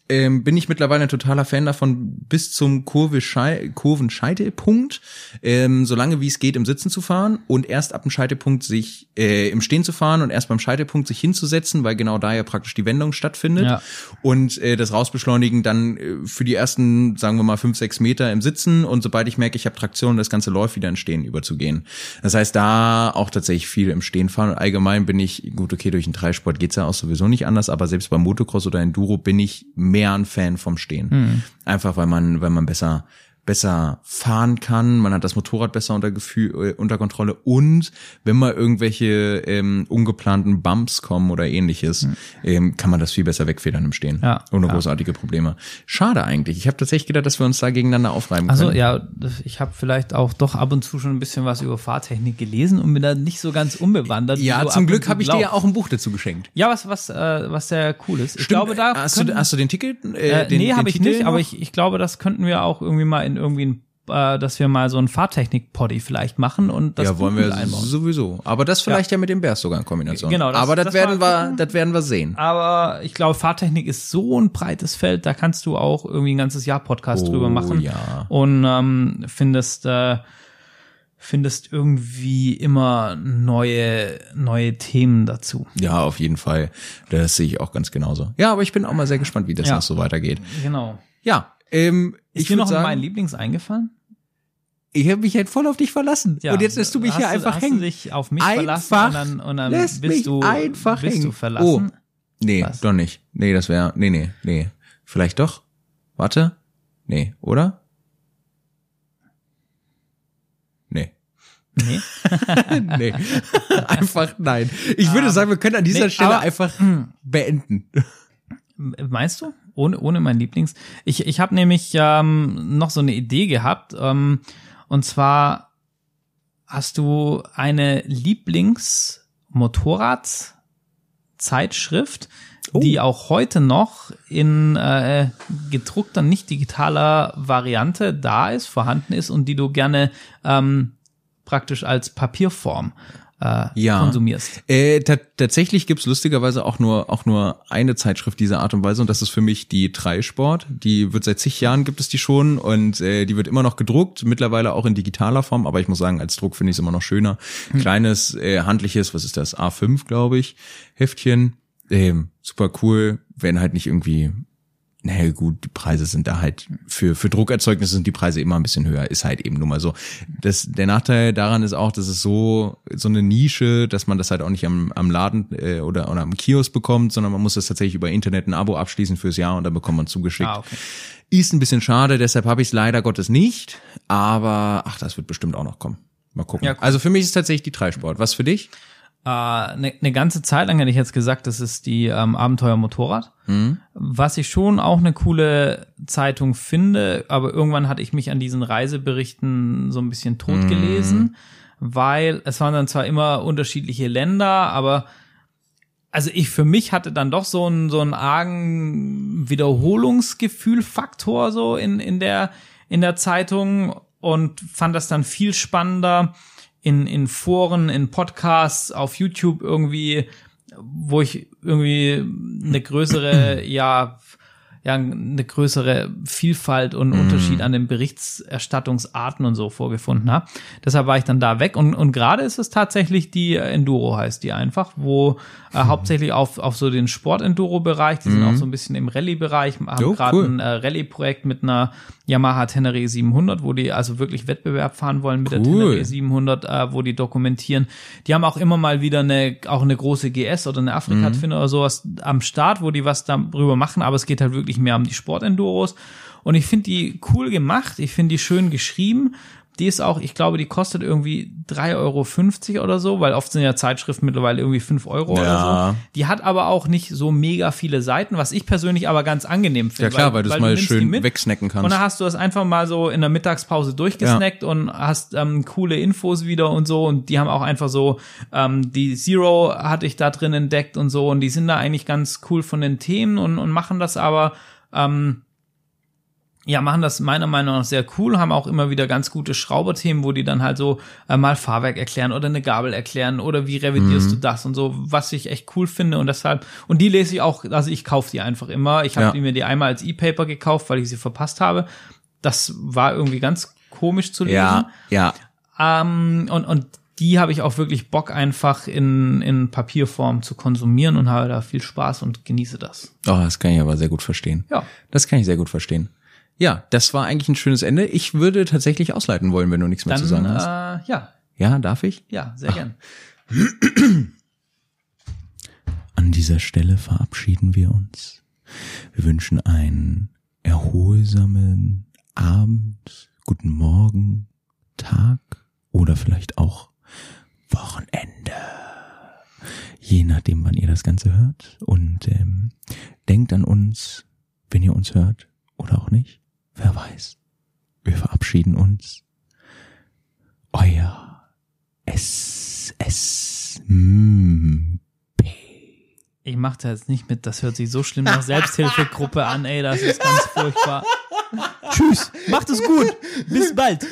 ähm, bin ich mittlerweile ein totaler Fan davon, bis zum Kurvenscheitelpunkt, ähm, solange wie es geht, im Sitzen zu fahren und erst ab dem Scheitelpunkt sich äh, im Stehen zu fahren und erst beim Scheitelpunkt sich hinzusetzen, weil genau da ja praktisch die Wendung stattfindet. Ja. Und äh, das Rausbeschleunigen dann äh, für die ersten, sagen wir mal, fünf, sechs Meter im Sitzen und sobald ich merke, ich habe Traktion, das Ganze läuft, wieder in Stehen überzugehen. Das heißt, da auch tatsächlich viel im Stehen fahren. Und allgemein bin ich, gut, okay, durch den Dreisport geht's ja auch sowieso nicht anders, aber selbst beim Motocross oder Enduro bin ich mehr ein Fan vom Stehen. Mhm. Einfach weil man, weil man besser besser fahren kann, man hat das Motorrad besser unter Gefühl, äh, unter Kontrolle und wenn mal irgendwelche ähm, ungeplanten Bumps kommen oder ähnliches, mhm. ähm, kann man das viel besser wegfedern im Stehen. Ja, ohne ja. großartige Probleme. Schade eigentlich. Ich habe tatsächlich gedacht, dass wir uns da gegeneinander aufreiben Also können. ja, ich habe vielleicht auch doch ab und zu schon ein bisschen was über Fahrtechnik gelesen und bin da nicht so ganz unbewandert. Ja, zum Glück habe ich dir ja auch ein Buch dazu geschenkt. Ja, was was äh, was sehr cool ist. Ich Stimmt. glaube, da hast, könnten- du, hast du den Ticket? Äh, den, nee, habe ich nicht, aber noch? ich, ich glaube, das könnten wir auch irgendwie mal in irgendwie ein, äh, dass wir mal so ein Fahrtechnik-Poddy vielleicht machen und das ja, wollen wir einbauen. sowieso. Aber das vielleicht ja, mit dem Bears sogar in Kombination. Genau, das- Aber das, das werden wir, das werden wir sehen. Aber ich glaube, Fahrtechnik ist so ein breites Feld, da kannst du auch irgendwie ein ganzes Jahr Podcast drüber machen. Oh, ja. Und ähm, findest, äh, findest irgendwie immer neue, neue Themen dazu. Ja, auf jeden Fall. Das sehe ich auch ganz genauso. Ja, aber ich bin auch mal sehr gespannt, wie das Ja. noch so weitergeht. Genau. Ja, ähm, Ist ich dir noch sagen, mein Lieblings eingefallen? ich habe mich halt voll auf dich verlassen. und jetzt lässt du mich hier einfach hast hängen. Du dich auf mich Einfach verlassen und dann, und dann lässt bist mich du einfach bist hängen. du verlassen. Oh. Nee, Was? doch nicht. Nee, das wäre, nee, nee, nee. Vielleicht doch? Warte. Nee, oder? Nee. Nee. nee. einfach nein. Ich würde sagen, wir können an dieser Nee, Stelle aber- einfach beenden. Meinst du? Ohne, ohne mein Lieblings. Ich, ich habe nämlich ähm, noch so eine Idee gehabt. Ähm, und zwar hast du eine Lieblings-Motorrad-Zeitschrift, Oh. die auch heute noch in äh, gedruckter, nicht digitaler Variante da ist, vorhanden ist und die du gerne ähm, praktisch als Papierform äh, Ja. konsumierst. Äh, ta tatsächlich gibt's lustigerweise auch nur auch nur eine Zeitschrift dieser Art und Weise und das ist für mich die Dreisport. Die wird seit zig Jahren gibt es die schon und äh, die wird immer noch gedruckt, mittlerweile auch in digitaler Form, aber ich muss sagen, als Druck finde ich es immer noch schöner. Kleines, äh, handliches, was ist das, A5, glaube ich, Heftchen. Ähm, super cool, wenn halt nicht irgendwie naja, gut, die Preise sind da halt, für, für Druckerzeugnisse sind die Preise immer ein bisschen höher, ist halt eben nun mal so. Das, der Nachteil daran ist auch, dass es so, so eine Nische, dass man das halt auch nicht am, am Laden äh, oder, oder am Kiosk bekommt, sondern man muss das tatsächlich über Internet ein Abo abschließen fürs Jahr und dann bekommt man zugeschickt. Ah, okay. Ist ein bisschen schade, deshalb habe ich es leider Gottes nicht, aber ach, das wird bestimmt auch noch kommen. Mal gucken. Ja, cool. Also für mich ist tatsächlich die Dreisport. Was für dich? Eine äh, ne ganze Zeit lang hätte ich jetzt gesagt, das ist die ähm, Abenteuer Motorrad. Was ich schon auch eine coole Zeitung finde, aber irgendwann hatte ich mich an diesen Reiseberichten so ein bisschen tot gelesen, weil es waren dann zwar immer unterschiedliche Länder, aber also ich für mich hatte dann doch so einen so einen argen Wiederholungsgefühl-Faktor so in in der in der Zeitung und fand das dann viel spannender in in Foren, in Podcasts, auf YouTube irgendwie, wo ich irgendwie eine größere ja ja eine größere Vielfalt und Unterschied an den Berichterstattungsarten und so vorgefunden habe. Deshalb war ich dann da weg und, und gerade ist es tatsächlich die Enduro heißt die einfach, wo äh, hauptsächlich auf, auf so den Sport-Enduro-Bereich, die sind auch so ein bisschen im Rallye-Bereich, haben Oh, gerade cool. ein äh, Rallye-Projekt mit einer Yamaha Tenere 700, wo die also wirklich Wettbewerb fahren wollen mit der Cool. Tenere 700, äh, wo die dokumentieren. Die haben auch immer mal wieder eine, auch eine große GS oder eine Afrika-Twin oder sowas am Start, wo die was darüber machen, aber es geht halt wirklich mehr um die Sportenduros. Und ich finde die cool gemacht, ich finde die schön geschrieben. Die ist auch, ich glaube, die kostet irgendwie 3,50 Euro oder so, weil oft sind ja Zeitschriften mittlerweile irgendwie 5 Euro oder Ja. so. Die hat aber auch nicht so mega viele Seiten, was ich persönlich aber ganz angenehm finde. Ja klar, weil, du es mal nimmst die schön mit wegsnacken kannst. und dann hast du das einfach mal so in der Mittagspause durchgesnackt und hast ähm, coole Infos wieder und so. Und die haben auch einfach so, ähm, die Zero hatte ich da drin entdeckt und so. Und die sind da eigentlich ganz cool von den Themen und, und machen das aber, ähm, ja, machen das meiner Meinung nach sehr cool, haben auch immer wieder ganz gute Schrauberthemen, wo die dann halt so äh, mal Fahrwerk erklären oder eine Gabel erklären oder wie revidierst du das und so, was ich echt cool finde und deshalb, und die lese ich auch, also ich kaufe die einfach immer. Ich habe Ja. mir die einmal als E-Paper gekauft, weil ich sie verpasst habe. Das war irgendwie ganz komisch zu lesen. ja, ja. Ähm, und, und die habe ich auch wirklich Bock einfach in, in Papierform zu konsumieren und habe da viel Spaß und genieße das. Oh, das kann ich aber sehr gut verstehen. Ja. Das kann ich sehr gut verstehen. Ja, das war eigentlich ein schönes Ende. Ich würde tatsächlich ausleiten wollen, wenn du nichts mehr Dann, zu sagen hast. äh, ja, Ja, darf ich? ja, sehr gern. An dieser Stelle verabschieden wir uns. Wir wünschen einen erholsamen Abend, guten Morgen, Tag oder vielleicht auch Wochenende. Je nachdem, wann ihr das Ganze hört. Und ähm, denkt an uns, wenn ihr uns hört oder auch nicht. Wer weiß. Wir verabschieden uns. Euer S S M P. Ich mach da jetzt nicht mit, das hört sich so schlimm nach Selbsthilfegruppe an, ey, das ist ganz furchtbar. Tschüss, macht es gut, bis bald.